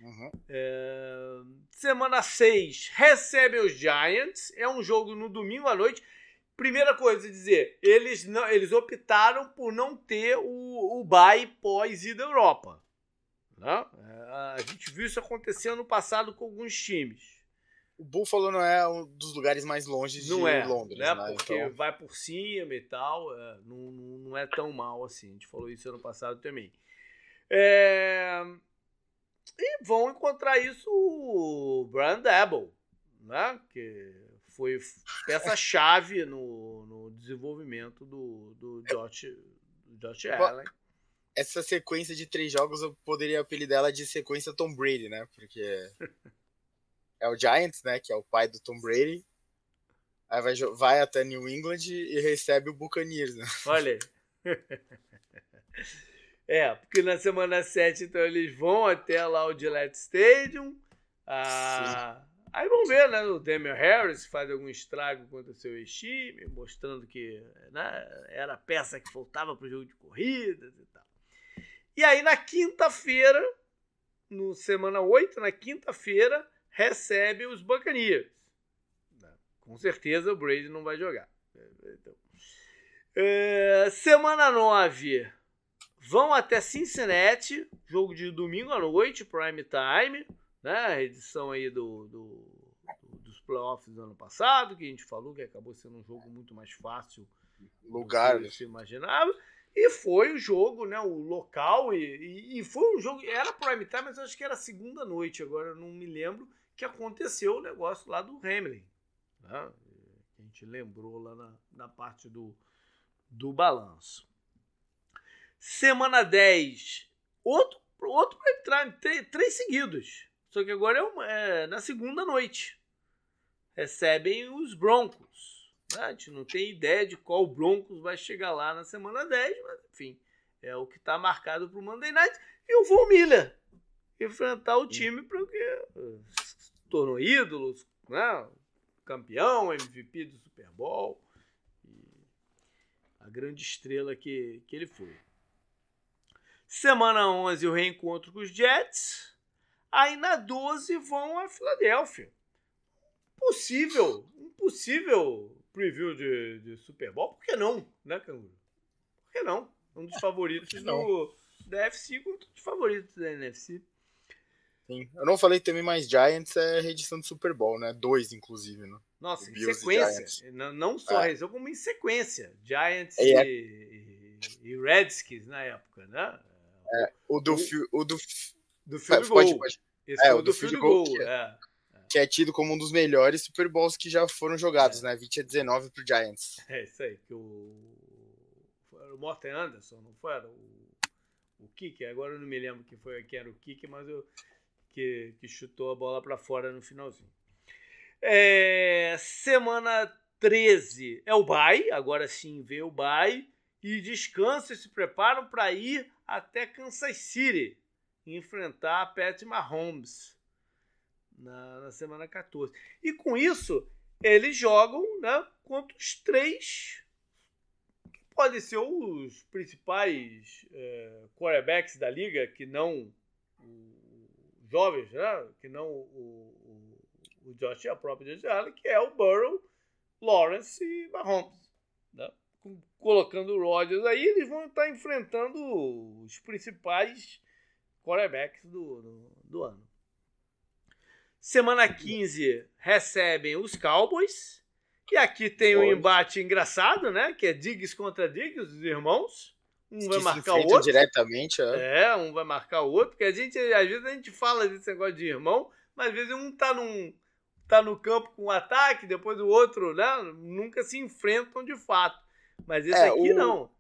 Uhum. É, Semana 6, recebe os Giants. É um jogo no domingo à noite. Primeira coisa a dizer, eles, não, eles optaram por não ter o, o bye pós ir da Europa. Né? É, A gente viu isso acontecendo no passado com alguns times. O Buffalo não é um dos lugares mais longe de Não é, Londres, né? né? Porque Então, vai por cima e tal, é, não, não, não é tão mal assim. A gente falou isso ano passado também. É, E vão encontrar isso o Brian Dabble, né? Que foi peça-chave no, no desenvolvimento do, do Josh, do Josh Allen. essa sequência de três jogos eu poderia apelidar ela de sequência Tom Brady, né? Porque é o Giants, né? Que é o pai do Tom Brady. Aí vai, vai até New England e recebe o Buccaneers, né? Olha aí. É, porque na semana 7, então, eles vão até lá o Gillette Stadium. Ah, aí vamos ver, né? O Damian Harris faz algum estrago contra o seu ex-time, mostrando que né, era a peça que faltava para o jogo de corridas e tal. E aí na quinta-feira, no semana 8, na quinta-feira, recebe os Buccaneers. Com certeza o Brady não vai jogar. Então, é, semana 9, vão até Cincinnati, jogo de domingo à noite, prime time, né? Edição aí do, do- do- dos playoffs do ano passado, que a gente falou que acabou sendo um jogo muito mais fácil Lugar. do que se imaginava. E foi o jogo, né? O local, e, e, e foi um jogo. Era prime time, mas eu acho que era segunda noite, agora eu não me lembro, que aconteceu o negócio lá do Hamlin. Né? A gente lembrou lá na, na parte do, do balanço. Semana 10, outro, outro prime time, três, três seguidos. Só que agora é, uma- é na segunda noite. Recebem os Broncos. né? A gente não tem ideia de qual Broncos vai chegar lá na semana 10, mas enfim, é o que está marcado para o Monday Night. E o Von Miller enfrentar o time para o que eh, tornou ídolo, né? campeão, MVP do Super Bowl. a grande estrela que, que ele foi. Semana 11, o reencontro com os Jets. Aí na 12 vão a Filadélfia. Possível, um possível preview de, de Super Bowl. Por que não, né, Canguru? Por que não? Um dos favoritos do, da NFC contra um dos favoritos da NFC. Sim. Eu não falei também, mas Giants é reedição do Super Bowl, né? Dois, inclusive, né? Nossa, em sequência. Não, só é. reedição, como em sequência. Giants é. e, e, Redskins na época, né? É, o do, o, o do, do field goal. Pode, é, o do, do field goal. goal. Que, é, é, que, é, tido como um dos melhores Super Bowls que já foram jogados, é. né? 20 a 19 pro Giants. É, isso aí. Que o, o Morten Anderson, não foi? Era o, o kicker. Agora eu não me lembro que foi que era o kicker, mas eu que, que chutou a bola para fora no finalzinho. É, semana 13 é o bye, agora sim vem o bye, e descansam e se preparam para ir até Kansas City enfrentar a Pat Mahomes na, na semana 14. E com isso, eles jogam né, contra os três que podem ser os principais é, quarterbacks da liga, que não jovens, né? que não o, o, o Josh e a própria Josh Allen, que é o Burrow, Lawrence e Mahomes. Né? Colocando o Rodgers aí, eles vão estar enfrentando os principais quarterbacks do, do, do ano. Semana 15 recebem os Cowboys. E aqui tem um embate engraçado, né? Que é Diggs contra Diggs, os irmãos. Um vai marcar o outro. diretamente, é. é. um vai marcar o outro, porque a gente, às vezes, a gente fala desse negócio de irmão, mas às vezes um tá num. tá no campo com um ataque, depois o outro, né? Nunca se enfrentam de fato. Mas esse é, aqui o, não.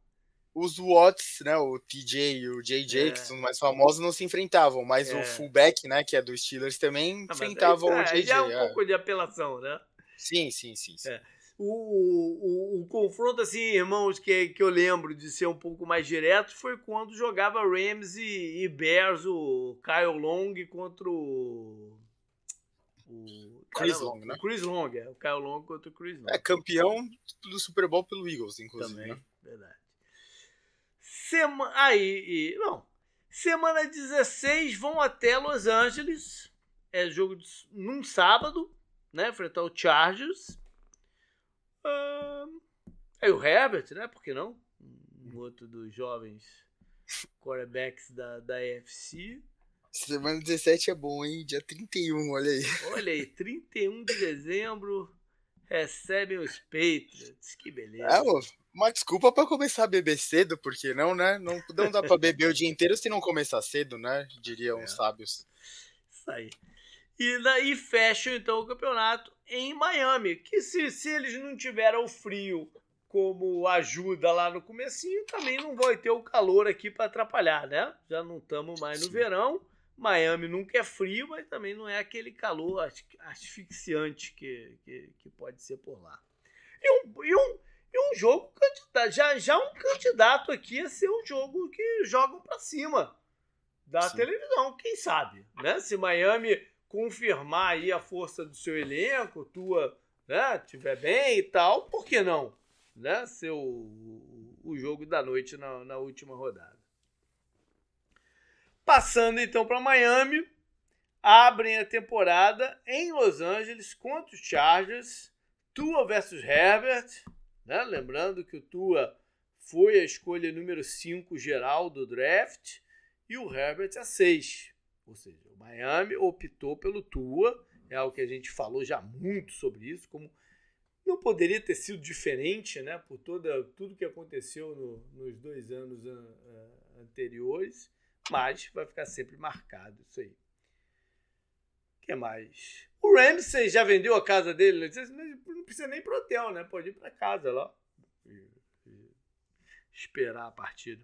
Os Watts, né? O TJ e o JJ, é. que são mais famosos, não se enfrentavam, mas o é. fullback, né? Que é do Steelers, também ah, enfrentavam aí, o JJ. É um é. pouco de apelação, né? Sim, sim, sim. sim. O, o, o, confronto, assim, irmãos, que, que eu lembro de ser um pouco mais direto foi quando jogava Rams e, e Bears, o Kyle Long contra o. o Chris Long, né? O Chris Long, é. O Kyle Long contra o Chris Long. É campeão do Super Bowl pelo Eagles, inclusive. Também, né? verdade. Sema... Aí, e... não. Semana 16 vão até Los Angeles. É jogo de... num sábado, né? Enfrentar o Chargers. Uh, aí o Herbert, né? Por que não? Um outro dos jovens quarterbacks da, da AFC. Semana 17 é bom, hein? Dia 31, olha aí. Olha aí, 31 de dezembro recebem os Patriots. Que beleza. É, uma desculpa para começar a beber cedo, porque não, né? Não, não dá para beber o dia inteiro se não começar cedo, né? Diriam é. os sábios. Isso aí. E daí fecham então o campeonato em Miami, que se, se eles não tiveram o frio como ajuda lá no comecinho, também não vai ter o calor aqui para atrapalhar, né? Já não estamos mais no verão. Miami nunca é frio, mas também não é aquele calor asfixiante que, que, que pode ser por lá. E um, e um, e um jogo já, já um candidato aqui a ser um jogo que jogam para cima da Sim. televisão, quem sabe, né? Se Miami confirmar aí a força do seu elenco, tua, né, tiver bem e tal, por que não, né, ser o, o jogo da noite na, na última rodada. Passando então para Miami, abrem a temporada em Los Angeles contra os Chargers, Tua versus Herbert, né, lembrando que o Tua foi a escolha número 5 geral do draft e o Herbert a 6. Ou seja, o Miami optou pelo Tua, é algo que a gente falou já muito sobre isso, como não poderia ter sido diferente, né, por toda, tudo que aconteceu no, nos dois anos an, an, anteriores, mas vai ficar sempre marcado isso aí. O que mais? O Ramsey já vendeu a casa dele, não precisa nem pro hotel, né? Pode ir para casa lá e, e esperar a partida.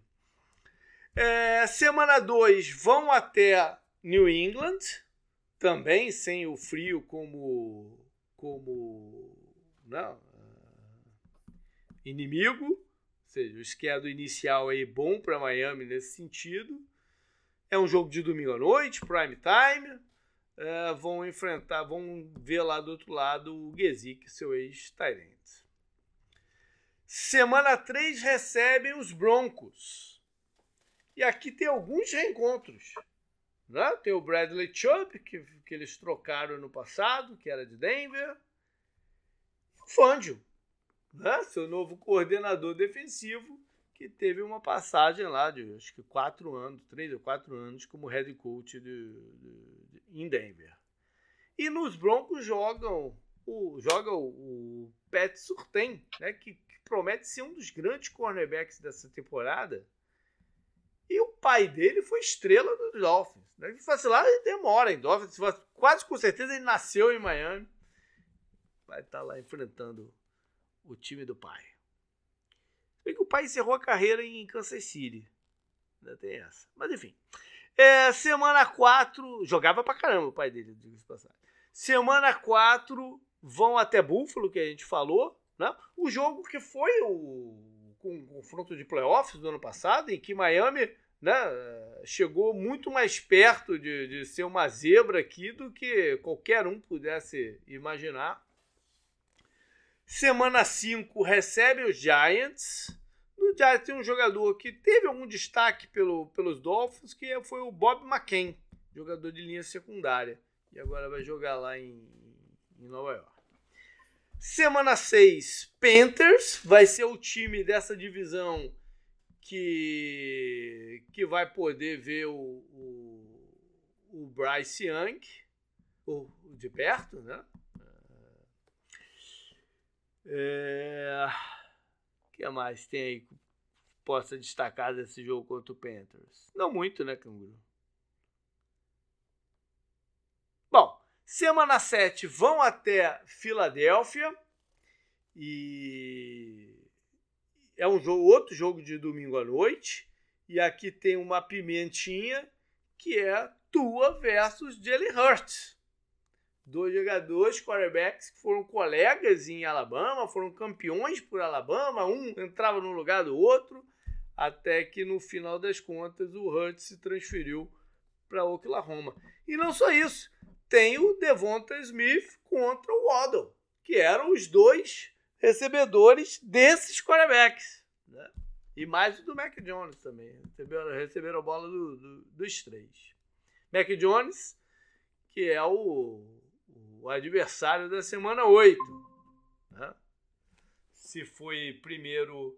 É, semana 2 vão até New England, também sem o frio como, como não, uh, inimigo, seja, o esquerdo inicial aí bom para Miami nesse sentido. É um jogo de domingo à noite, prime time. É, vão enfrentar, vão ver lá do outro lado o Gesick, seu ex-Tyrant. Semana 3 recebem os Broncos. E aqui tem alguns reencontros. Né? Tem o Bradley Chubb, que, que eles trocaram no passado, que era de Denver. O Fangio, né? seu novo coordenador defensivo, que teve uma passagem lá de acho que quatro anos, três ou quatro anos, como head coach de, de, de em Denver. E nos Broncos jogam o, joga o, o Pat Surtain, né, que, que, promete ser um dos grandes cornerbacks dessa temporada. E o pai dele foi estrela dos Dolphins. Né? Vacilar ele demora em Dolphins, quase com certeza ele nasceu em Miami. Vai estar tá lá enfrentando o time do pai. Bem que o pai encerrou a carreira em Kansas City. Ainda tem essa. Mas enfim. É, semana 4. Jogava pra caramba o pai dele, diga-se passagem. Semana 4 vão até Buffalo, que a gente falou. Né? O jogo que foi o, o confronto de playoffs do ano passado, em que Miami né, chegou muito mais perto de, de ser uma zebra aqui do que qualquer um pudesse imaginar. Semana 5 recebe os Giants. No Giants tem um jogador que teve algum destaque pelo, pelos Dolphins, que foi o Bob McCain, jogador de linha secundária. E agora vai jogar lá em, em Nova York. Semana 6, Panthers. Vai ser o time dessa divisão que, que vai poder ver o, o, o Bryce Young o, de perto, né? É... Que mais tem aí que possa destacar desse jogo contra o Panthers? Não muito, né, Canguru? Bom, semana 7 vão até Filadélfia e é um jogo, outro jogo de domingo à noite. E aqui tem uma pimentinha que é Tua versus Jalen Hurts dois jogadores, quarterbacks, que foram colegas em Alabama, foram campeões por Alabama, um entrava no lugar do outro, até que no final das contas o Hurts se transferiu para Oklahoma. E não só isso, tem o Devonta Smith contra o Waddle, que eram os dois recebedores desses quarterbacks. Né? E mais do Mac Jones também. Receberam, receberam a bola do, do, dos três. Mac Jones, que é o o adversário da semana 8. Né? Se foi primeiro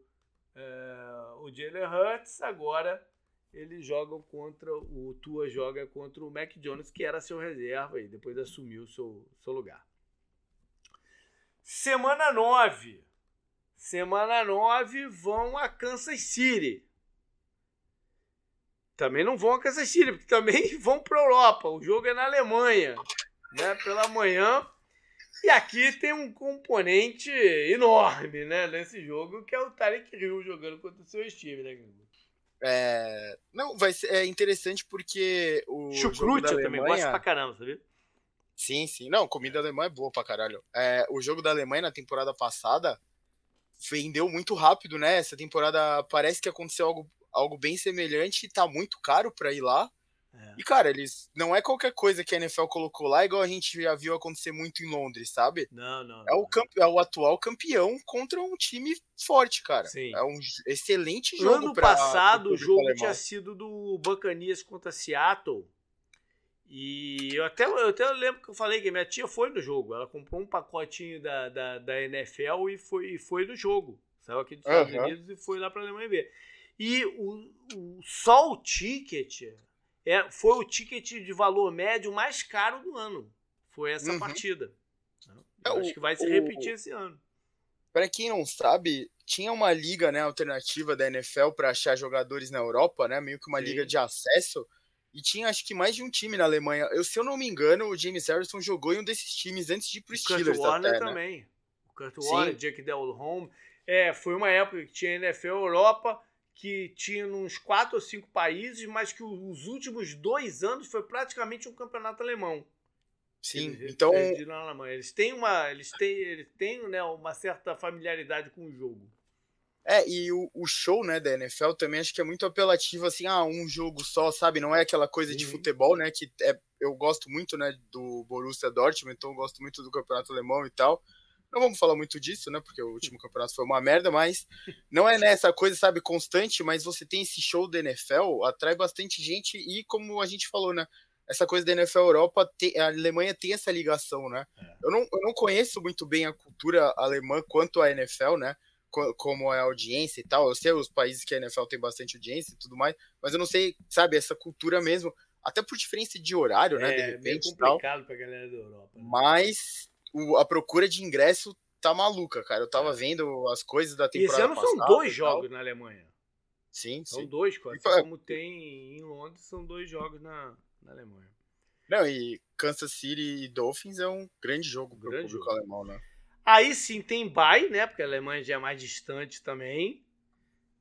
é, o Jalen Hurts, agora eles jogam contra o Tua joga contra o Mac Jones, que era seu reserva e depois assumiu seu, seu lugar. Semana 9. Semana 9 vão a Kansas City. Também não vão a Kansas City, porque também vão para a Europa. O jogo é na Alemanha né, pela manhã. E aqui tem um componente enorme, né, nesse jogo, que é o Tarek Hill jogando contra o seu time, né, é, não, vai ser é interessante porque o Chucrute também gosto pra caramba, sabia? Sim, sim. Não, comida alemã é boa pra caralho. É, o jogo da Alemanha na temporada passada vendeu muito rápido, né? Essa temporada parece que aconteceu algo, algo bem semelhante e tá muito caro pra ir lá. É. E, cara, eles. Não é qualquer coisa que a NFL colocou lá, igual a gente já viu acontecer muito em Londres, sabe? Não, não. É, O, campe... é o atual campeão contra um time forte, cara. Sim. É um excelente jogo. Ano pra, passado, o jogo tinha sido do Bacanias contra Seattle. E eu até, eu até lembro que eu falei que minha tia foi no jogo. Ela comprou um pacotinho da, da, da NFL e foi, e foi no jogo. Saiu aqui dos Estados Unidos e foi lá pra Alemanha ver. E o, o, só o ticket é, foi o ticket de valor médio mais caro do ano. Foi essa uhum. partida. É, acho que vai se repetir o, esse ano. Para quem não sabe, tinha uma liga né, alternativa da NFL para achar jogadores na Europa, né? Meio que uma Sim. liga de acesso. E tinha acho que mais de um time na Alemanha. Eu, se eu não me engano, o James Harrison jogou em um desses times antes de ir pro Steelers. Kurt Warner até, né? também. O Kurt Warner, Jake Del Home. É, foi uma época que tinha NFL Europa que tinha uns quatro ou cinco países, mas que os últimos dois anos foi praticamente um campeonato alemão. Sim, eles, então eles têm uma, eles têm, eles têm, né, uma certa familiaridade com o jogo. É, e o, o, show, né, da NFL também acho que é muito apelativo, assim, ah, um jogo só, sabe? Não é aquela coisa uhum. de futebol, né, que é, eu gosto muito, né, do Borussia Dortmund, então eu gosto muito do campeonato alemão e tal. Não vamos falar muito disso, né, porque o último campeonato foi uma merda, mas não é nessa coisa, sabe, constante, mas você tem esse show da NFL, atrai bastante gente e, como a gente falou, né, essa coisa da NFL Europa, a Alemanha tem essa ligação, né? É. Eu, não, eu não conheço muito bem a cultura alemã quanto a NFL, né? Como é a audiência e tal. Eu sei os países que a NFL tem bastante audiência e tudo mais, mas eu não sei, sabe, essa cultura mesmo, até por diferença de horário, né? É, de repente, meio complicado tal, pra galera da Europa. Né? Mas o, a procura de ingresso tá maluca, cara. Eu tava é. vendo as coisas da temporada. Esse ano passada, são dois jogos na Alemanha. Sim, são sim. dois, quase. Assim como tem em Londres, são dois jogos na, na Alemanha. Não, e Kansas City e Dolphins é um grande jogo pro grande público jogo. alemão, né? Aí sim tem bye, né? Porque a Alemanha já é mais distante também.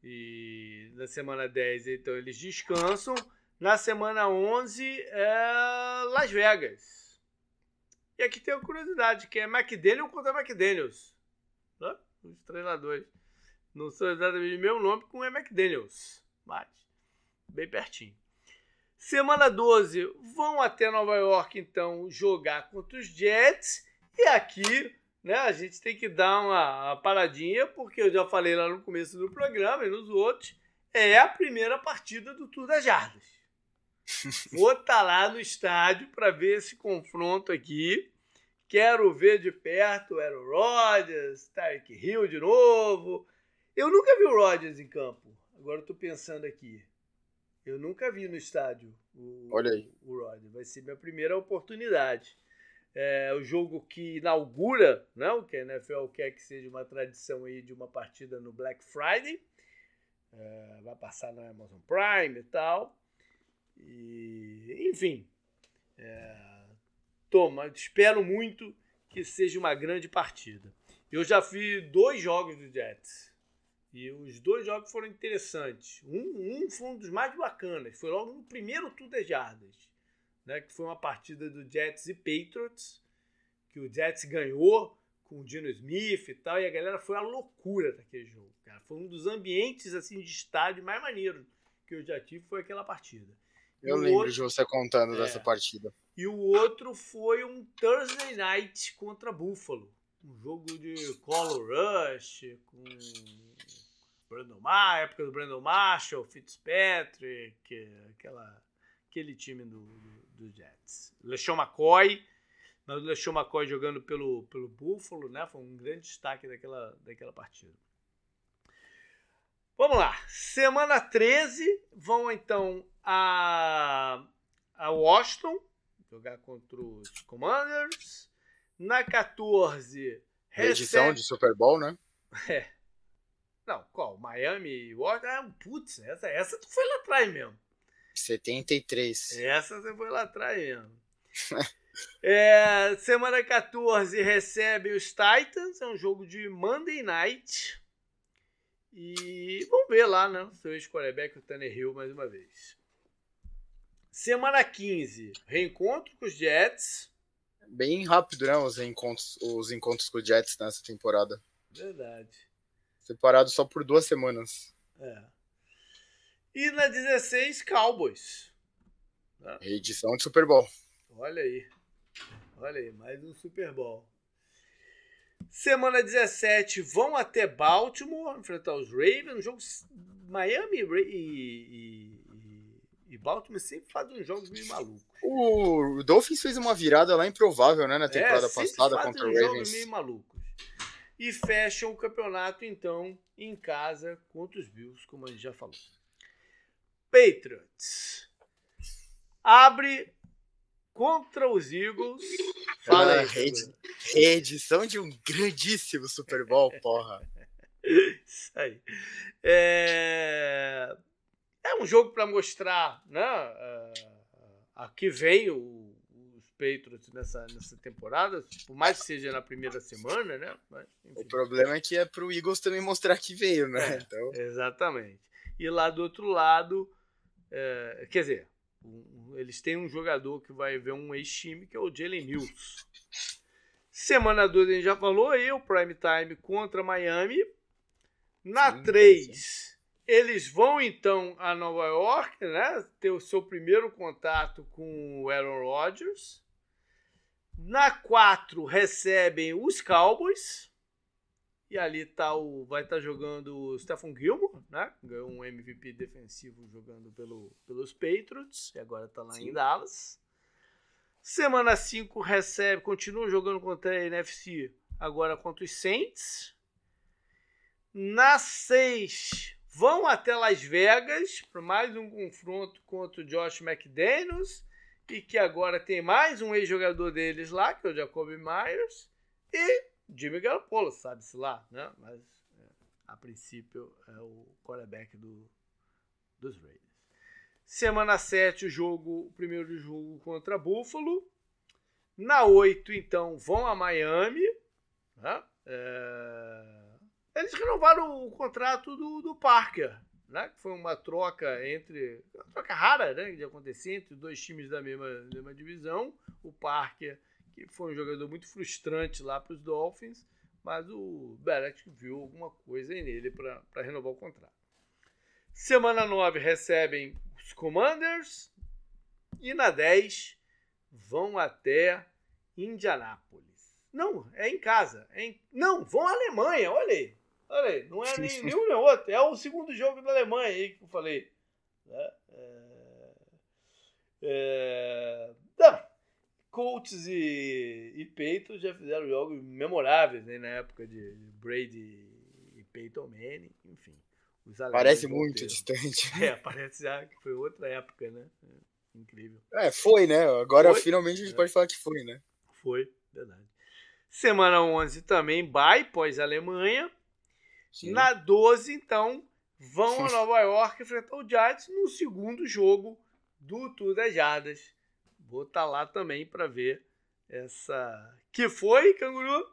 E na semana 10, então, eles descansam. Na semana 11, é Las Vegas. E aqui tem uma curiosidade, que é McDaniel contra McDaniels. Né? Os treinadores. Não são exatamente o mesmo nome com é McDaniels. Mas, bem pertinho. Semana 12, vão até Nova York, então, jogar contra os Jets. E aqui né, a gente tem que dar uma, uma, paradinha, porque eu já falei lá no começo do programa e nos outros, é a primeira partida do Tour das Jardas. Vou estar tá lá no estádio para ver esse confronto aqui. Quero ver de perto o Aaron Rodgers, Tarek Hill de novo. Eu nunca vi o Rodgers em campo. Agora eu tô pensando aqui. Eu nunca vi no estádio o, Olha aí. o Rodgers. Vai ser minha primeira oportunidade é o jogo que inaugura, né, o que a NFL quer que seja uma tradição aí de uma partida no Black Friday. É, vai passar na Amazon Prime e tal. E, enfim, é, toma, espero muito que seja uma grande partida. Eu já fiz dois jogos do Jets. E os dois jogos foram interessantes. Um, um foi um dos mais bacanas. Foi logo no primeiro Tour das Jardas né, que foi uma partida do Jets e Patriots, que o Jets ganhou com o Dino Smith e tal, e a galera foi a loucura daquele jogo, cara. Foi um dos ambientes assim de estádio mais maneiro que eu já tive foi aquela partida. Eu lembro outro, de você contando é, dessa partida. E o outro foi um Thursday Night contra Buffalo. Um jogo de Color Rush, com Brandon Mar, época do Brandon Marshall, Fitzpatrick, aquela, aquele time do, do do Jets. LeSean McCoy, mas o LeSean McCoy jogando pelo, pelo Buffalo, né? Foi um grande destaque daquela, daquela partida. Vamos lá. Semana 13, vão então a, a Washington jogar contra os Commanders. Na 14, recebe... Edição de Super Bowl, né? É. Não, qual? Miami e Washington? Ah, putz, essa, essa tu foi lá atrás mesmo. 73. Essa você foi lá atrás mesmo. é, semana 14 recebe os Titans, é um jogo de Monday Night. E vamos ver lá, né? Seu ex-quarterback, o Tanner Hill, mais uma vez. Semana 15, reencontro com os Jets. Bem rápido, né? Os encontros, os encontros com os Jets nessa temporada. Verdade. Separado só por duas semanas. É. E na 16, Cowboys. Né? Edição de Super Bowl. Olha aí. Olha aí, mais um Super Bowl. Semana 17, vão até Baltimore enfrentar os Ravens. Um jogo Miami e, e, e, Baltimore sempre fazem uns jogos meio malucos. O Dolphins fez uma virada lá improvável, né, na temporada é, passada contra o Ravens. Jogos meio malucos. E fecham o campeonato, então, em casa contra os Bills, como a gente já falou. Patriots. Abre contra os Eagles. Fala aí. Reedi reedição de um grandíssimo Super Bowl, porra. Isso aí. É, é um jogo para mostrar, né? A que vem o, os Patriots nessa, nessa temporada, por mais que seja na primeira semana, né? Mas, o problema é que é pro Eagles também mostrar que veio, né? É, então... Exatamente. E lá do outro lado, é, quer dizer, um, eles têm um jogador que vai ver um ex-time, que é o Jalen Mills. Semana 2 a gente já falou aí, o Prime Time contra Miami. Na 3, eles vão então a Nova York, né? Ter o seu primeiro contato com o Aaron Rodgers. Na 4, recebem os Cowboys. E ali tá o, vai estar tá jogando o Stephen Gilmore, né? Ganhou um MVP defensivo jogando pelo, pelos Patriots. E agora está lá Sim. em Dallas. Semana 5 recebe, continua jogando contra a NFC, agora contra os Saints. Na 6, vão até Las Vegas para mais um confronto contra o Josh McDaniels. E que agora tem mais um ex-jogador deles lá, que é o Jacoby Myers. E Jimmy Garoppolo, sabe-se lá, né? Mas é, a princípio é o quarterback do, dos Raiders. Semana 7, o jogo, o primeiro jogo contra Buffalo. Na 8, então, vão a Miami. Né? É... Eles renovaram o contrato do, do Parker, né? que foi uma troca entre. Uma troca rara né? de acontecer entre dois times da mesma, mesma divisão. O Parker, que foi um jogador muito frustrante lá para os Dolphins, mas o Belichick viu alguma coisa nele para renovar o contrato. Semana 9 recebem os Commanders. E na 10 vão até Indianápolis. Não, é em casa. É em... Não, vão à Alemanha, olha aí. Olha aí, não é nem, nenhum nem outro. É o segundo jogo da Alemanha aí que eu falei. É, é, é... Não. Colts e, e Peyton já fizeram jogos memoráveis né, na época de Brady e Peyton Manning, enfim. Parece muito distante. É, parece já que foi outra época, né? É, incrível. É, foi, né? Agora foi? finalmente a gente é. pode falar que foi, né? Foi, verdade. Semana 11 também, bye pós-Alemanha. Na 12, então, vão a Nova York enfrentar o Giants no segundo jogo do Tour das Jardas. Vou estar tá lá também para ver essa. Que foi, Canguru?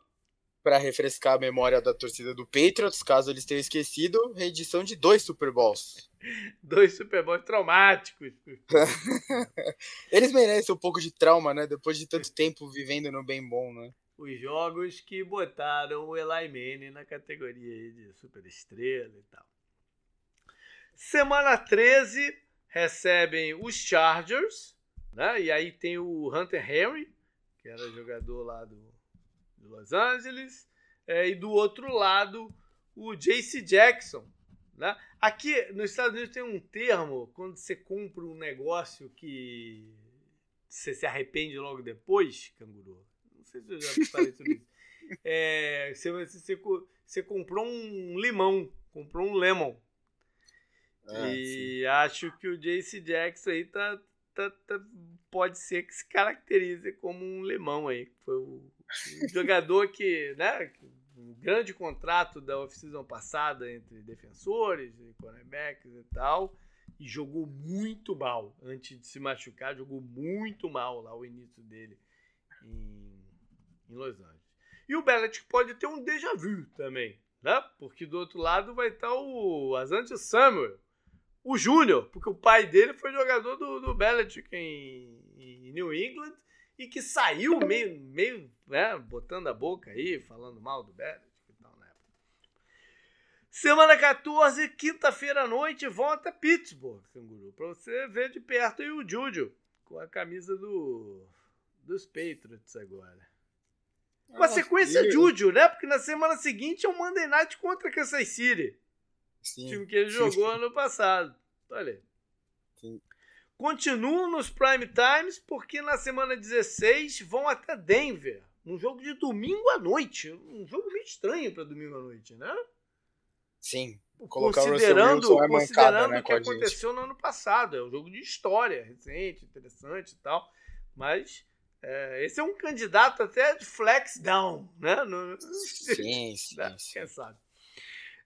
para refrescar a memória da torcida do Patriots, caso eles tenham esquecido, reedição de dois Super Bowls. dois Super Bowls traumáticos. eles merecem um pouco de trauma, né? Depois de tanto tempo vivendo no bem bom, né? Os jogos que botaram o Eli Manning na categoria de super estrela e tal. Semana 13 recebem os Chargers, né? E aí tem o Hunter Henry, que era jogador lá do de Los Angeles, é, e do outro lado o JC Jackson. Né? Aqui nos Estados Unidos tem um termo quando você compra um negócio que você se arrepende logo depois, canguru. Não sei se eu já falei sobre isso. É, você, você, você comprou um limão, comprou um lemon. Ah, e sim. acho que o JC Jackson aí tá, pode ser que se caracterize como um limão aí. Foi o jogador que, né, um grande contrato da off-season passada entre defensores e cornerbacks e tal, e jogou muito mal antes de se machucar, jogou muito mal lá o início dele em, em Los Angeles. E o Belichick pode ter um déjà vu também, né? Porque do outro lado vai estar o Asante Samuel, o Júnior, porque o pai dele foi jogador do, do Belichick em, em New England e que saiu meio, meio né, botando a boca aí, falando mal do Belichick e tal na época. Semana 14, quinta-feira à noite, volta Pittsburgh, Canguru, para você ver de perto aí o Juju com a camisa do, dos Patriots agora. Uma sequência Juju, né? Porque na semana seguinte é o Monday Night contra Kansas City. Sim. Time que ele jogou ano passado. Olha aí. Sim continuam nos prime times porque na semana 16 vão até Denver, num jogo de domingo à noite, um jogo meio estranho para domingo à noite, né? Sim. considerando o, considerando né, o que aconteceu no ano passado, é um jogo de história recente, interessante e tal, mas é, esse é um candidato até de flex down, né? No, sim, sim, né? Quem sabe?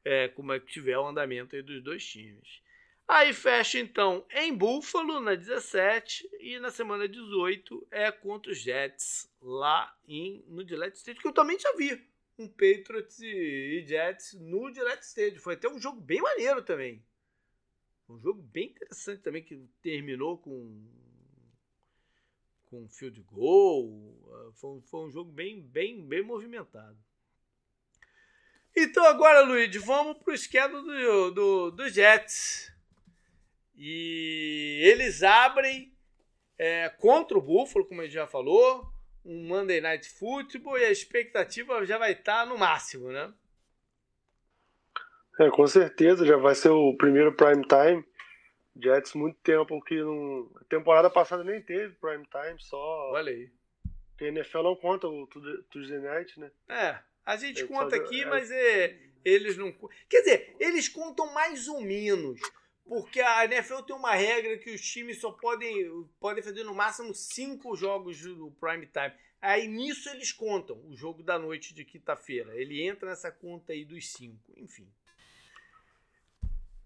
É, como é que tiver o andamento dos dois times. Aí fecha então em Buffalo na 17 e na semana 18 é contra os Jets lá em, no Gillette Stadium, que eu também já vi um Patriots e Jets no Gillette Stadium. Foi até um jogo bem maneiro também. Um jogo bem interessante também que terminou com com field goal. Foi, foi um jogo bem, bem, bem movimentado. Então agora, Luiz, vamos pro esquema do, do, do Jets. E eles abrem é, contra o Buffalo, como a gente já falou, um Monday Night Football e a expectativa já vai estar tá no máximo, né? É, com certeza, já vai ser o primeiro prime time. Jets muito tempo que não. A temporada passada nem teve prime time, só. Olha aí. Porque a NFL não conta o Tuesday Night, né? É, a gente Eu conta aqui, é... mas é, eles não. Quer dizer, eles contam mais ou menos. Porque a NFL tem uma regra que os times só podem, podem fazer no máximo cinco jogos do prime time. Aí nisso eles contam o jogo da noite de quinta-feira. Ele entra nessa conta aí dos cinco. Enfim.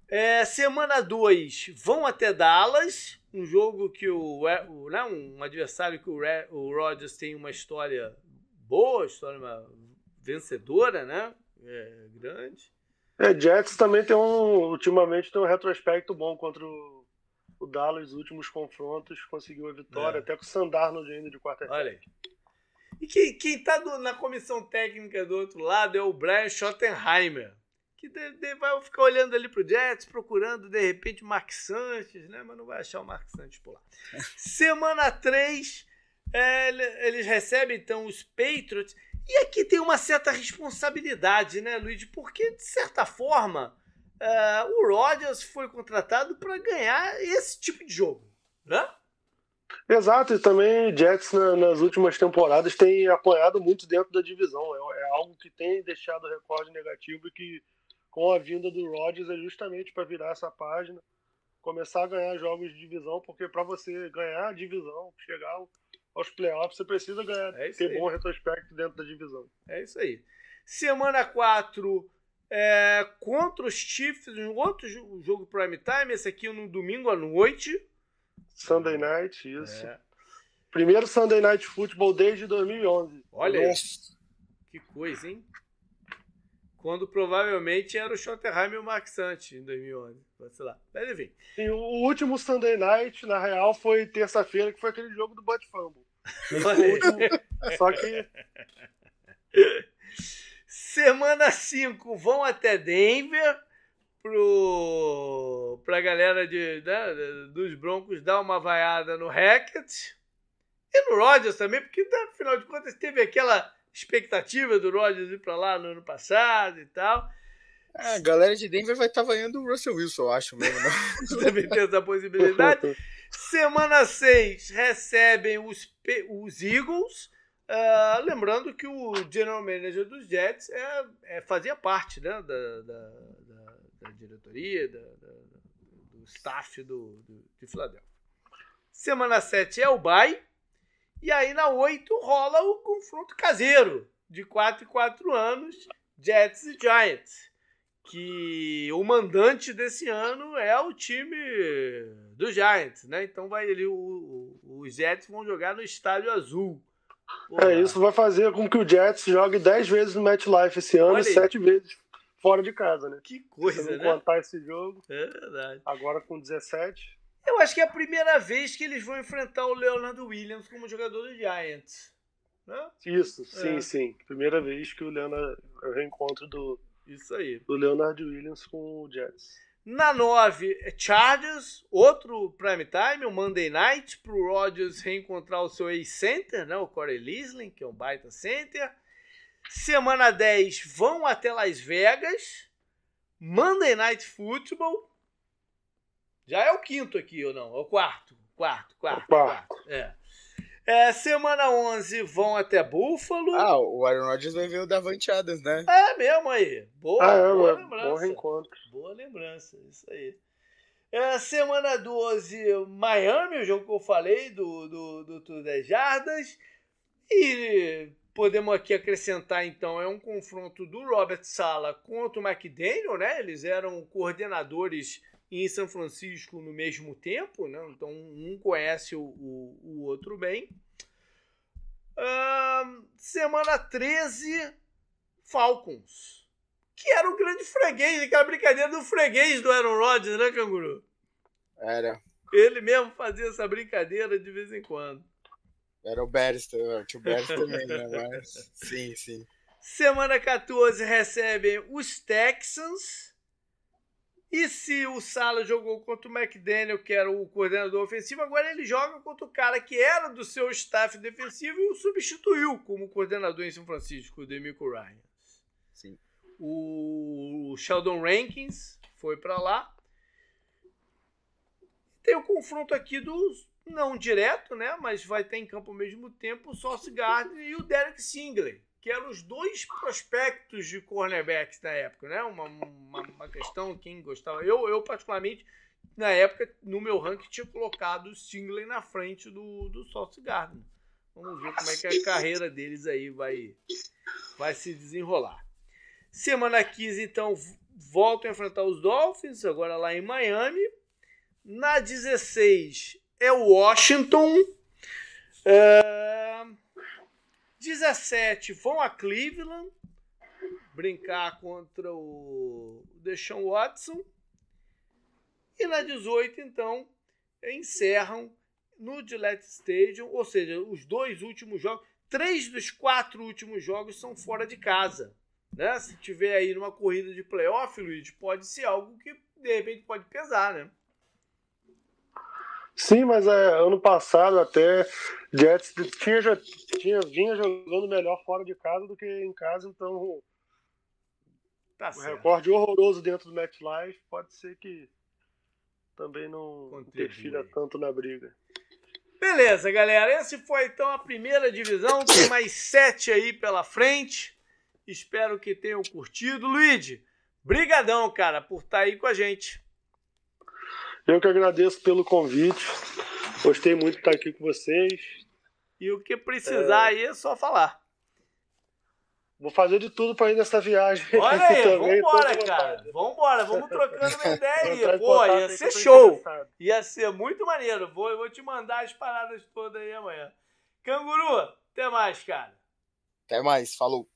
É, semana 2 vão até Dallas, um jogo que o, o né, um adversário que o, o Rodgers tem uma história boa, história uma vencedora, né? É, grande. É, Jets também tem um. Ultimamente tem um retrospecto bom contra o, o Dallas, os últimos confrontos, conseguiu a vitória, é. até com o Sandarnold ainda de quarta-feira. Olha aí. E quem, quem tá do, na comissão técnica do outro lado é o Brian Schottenheimer, que de, de, vai ficar olhando ali pro Jets, procurando de repente o Mark Sanches, né? Mas não vai achar o Mark Sanches por lá. Semana 3, é, eles recebem então os Patriots. E aqui tem uma certa responsabilidade, né, Luiz? Porque, de certa forma, uh, o Rodgers foi contratado para ganhar esse tipo de jogo, né? Exato, e também Jets na, nas últimas temporadas tem apoiado muito dentro da divisão. É, é, algo que tem deixado recorde negativo e que com a vinda do Rodgers é justamente para virar essa página, começar a ganhar jogos de divisão, porque para você ganhar a divisão, chegar aos playoffs, você precisa ganhar, é ter aí. bom retrospecto dentro da divisão. É isso aí. Semana 4, é, contra os Chiefs, um outro jogo prime time, esse aqui no domingo à noite. Sunday Night, isso. É. Primeiro Sunday Night Football desde 2011. Olha Nossa. Que coisa, hein? Quando provavelmente era o Schottenheim e o Mark Santos em 2011. Sei lá. Mas enfim. E o último Sunday Night, na real, foi terça-feira, que foi aquele jogo do Butt Fumble. Só que. Semana 5 vão até Denver pro, pra galera de, né, dos Broncos dar uma vaiada no Hackett e no Rodgers também, porque afinal de contas teve aquela expectativa do Rodgers ir para lá no ano passado e tal. É, a galera de Denver vai estar tá vaiando o Russell Wilson, eu acho mesmo. Né? Também tem essa possibilidade. Semana 6 recebem os, os Eagles. Uh, lembrando que o general manager dos Jets é, é fazia parte né, da, da, da, da diretoria, do staff do, do, de Filadélfia. Semana 7 é o bye. E aí na 8 rola o confronto caseiro de 4 e 4 anos, Jets e Giants. Que o mandante desse ano é o time do Giants, né? Então vai ali, os Jets vão jogar no Estádio Azul. Porra. É, isso vai fazer com que o Jets jogue 10 vezes no MetLife esse ano Olha e 7 vezes fora de casa, né? Que coisa, Se não né? contar esse jogo. É verdade. Agora com 17. Eu acho que é a primeira vez que eles vão enfrentar o Leonardo Williams como jogador do Giants. Né? Isso, sim, é. sim. Primeira vez que o Leonard. É o reencontro do. Isso aí. Do Leonard Williams com o Jets. Na 9, é Chargers, outro prime time, o Monday Night, para o Rodgers reencontrar o seu ex-center, né, o Corey Lisling, que é um baita center. Semana 10, vão até Las Vegas. Monday Night Football, já é o quinto aqui, ou não? É o quarto. Quarto, quarto, quarto. quarto. É. É, semana 11 vão até Buffalo. Ah, o Aaron Rodgers vai ver o Davante Adams, né? É mesmo aí. Boa, ah, é, boa lembrança. Bom reencontro. Boa lembrança, isso aí. É, semana 12, Miami, o jogo que eu falei do, do, do Tour das Jardas. E podemos aqui acrescentar, então, é um confronto do Robert Sala contra o McDaniel, né? Eles eram coordenadores em São Francisco no mesmo tempo, né? então um conhece o, o, o outro bem. Uh, semana 13, Falcons, que era o grande freguês, aquela brincadeira do freguês do Aaron Rodgers, né, Canguru? Era. Ele mesmo fazia essa brincadeira de vez em quando. Era o Beres, o também, né? Mas, sim, sim. Semana 14 recebem os Texans. E se o Sala jogou contra o McDaniel, que era o coordenador ofensivo, agora ele joga contra o cara que era do seu staff defensivo e o substituiu como coordenador em São Francisco, o Demico Ryan. Sim. O Sheldon Rankins foi para lá. Tem o confronto aqui dos não direto, né, mas vai ter em campo ao mesmo tempo o Sauce Gardner e o Derek Singley que eram os dois prospectos de cornerbacks na época, né? Uma, uma, uma, questão, quem gostava. Eu, eu, particularmente, na época, no meu ranking, tinha colocado o Stingley na frente do, do Sauce Gardner. Vamos ver como é que a carreira deles aí vai, vai se desenrolar. Semana 15, então, voltam a enfrentar os Dolphins, agora lá em Miami. Na 16 é o Washington. É 17 vão a Cleveland brincar contra o Deshaun Watson. E na 18, então, encerram no Gillette Stadium, ou seja, os dois últimos jogos, três dos quatro últimos jogos são fora de casa. Né? Se tiver aí numa corrida de playoff, Luiz, pode ser algo que de repente pode pesar, né? Sim, mas é, ano passado até Jets tinha, já, tinha, vinha jogando melhor fora de casa do que em casa, então tá o certo. recorde horroroso dentro do MetLife pode ser que também não Contribui. interfira tanto na briga. Beleza, galera. Esse foi então a primeira divisão. Tem mais sete aí pela frente. Espero que tenham curtido. Luigi, brigadão, cara, por estar aí com a gente. Eu que agradeço pelo convite. Gostei muito de estar aqui com vocês. E o que precisar É. aí é só falar. Vou fazer de tudo para ir nessa viagem. Olha aí, também, vambora, cara. Vambora, vamos trocando uma ideia aí. Pô, ia ser show. interessado. Ia ser muito maneiro. Vou, eu vou te mandar as paradas todas aí amanhã. Canguru, até mais, cara. Até mais, falou.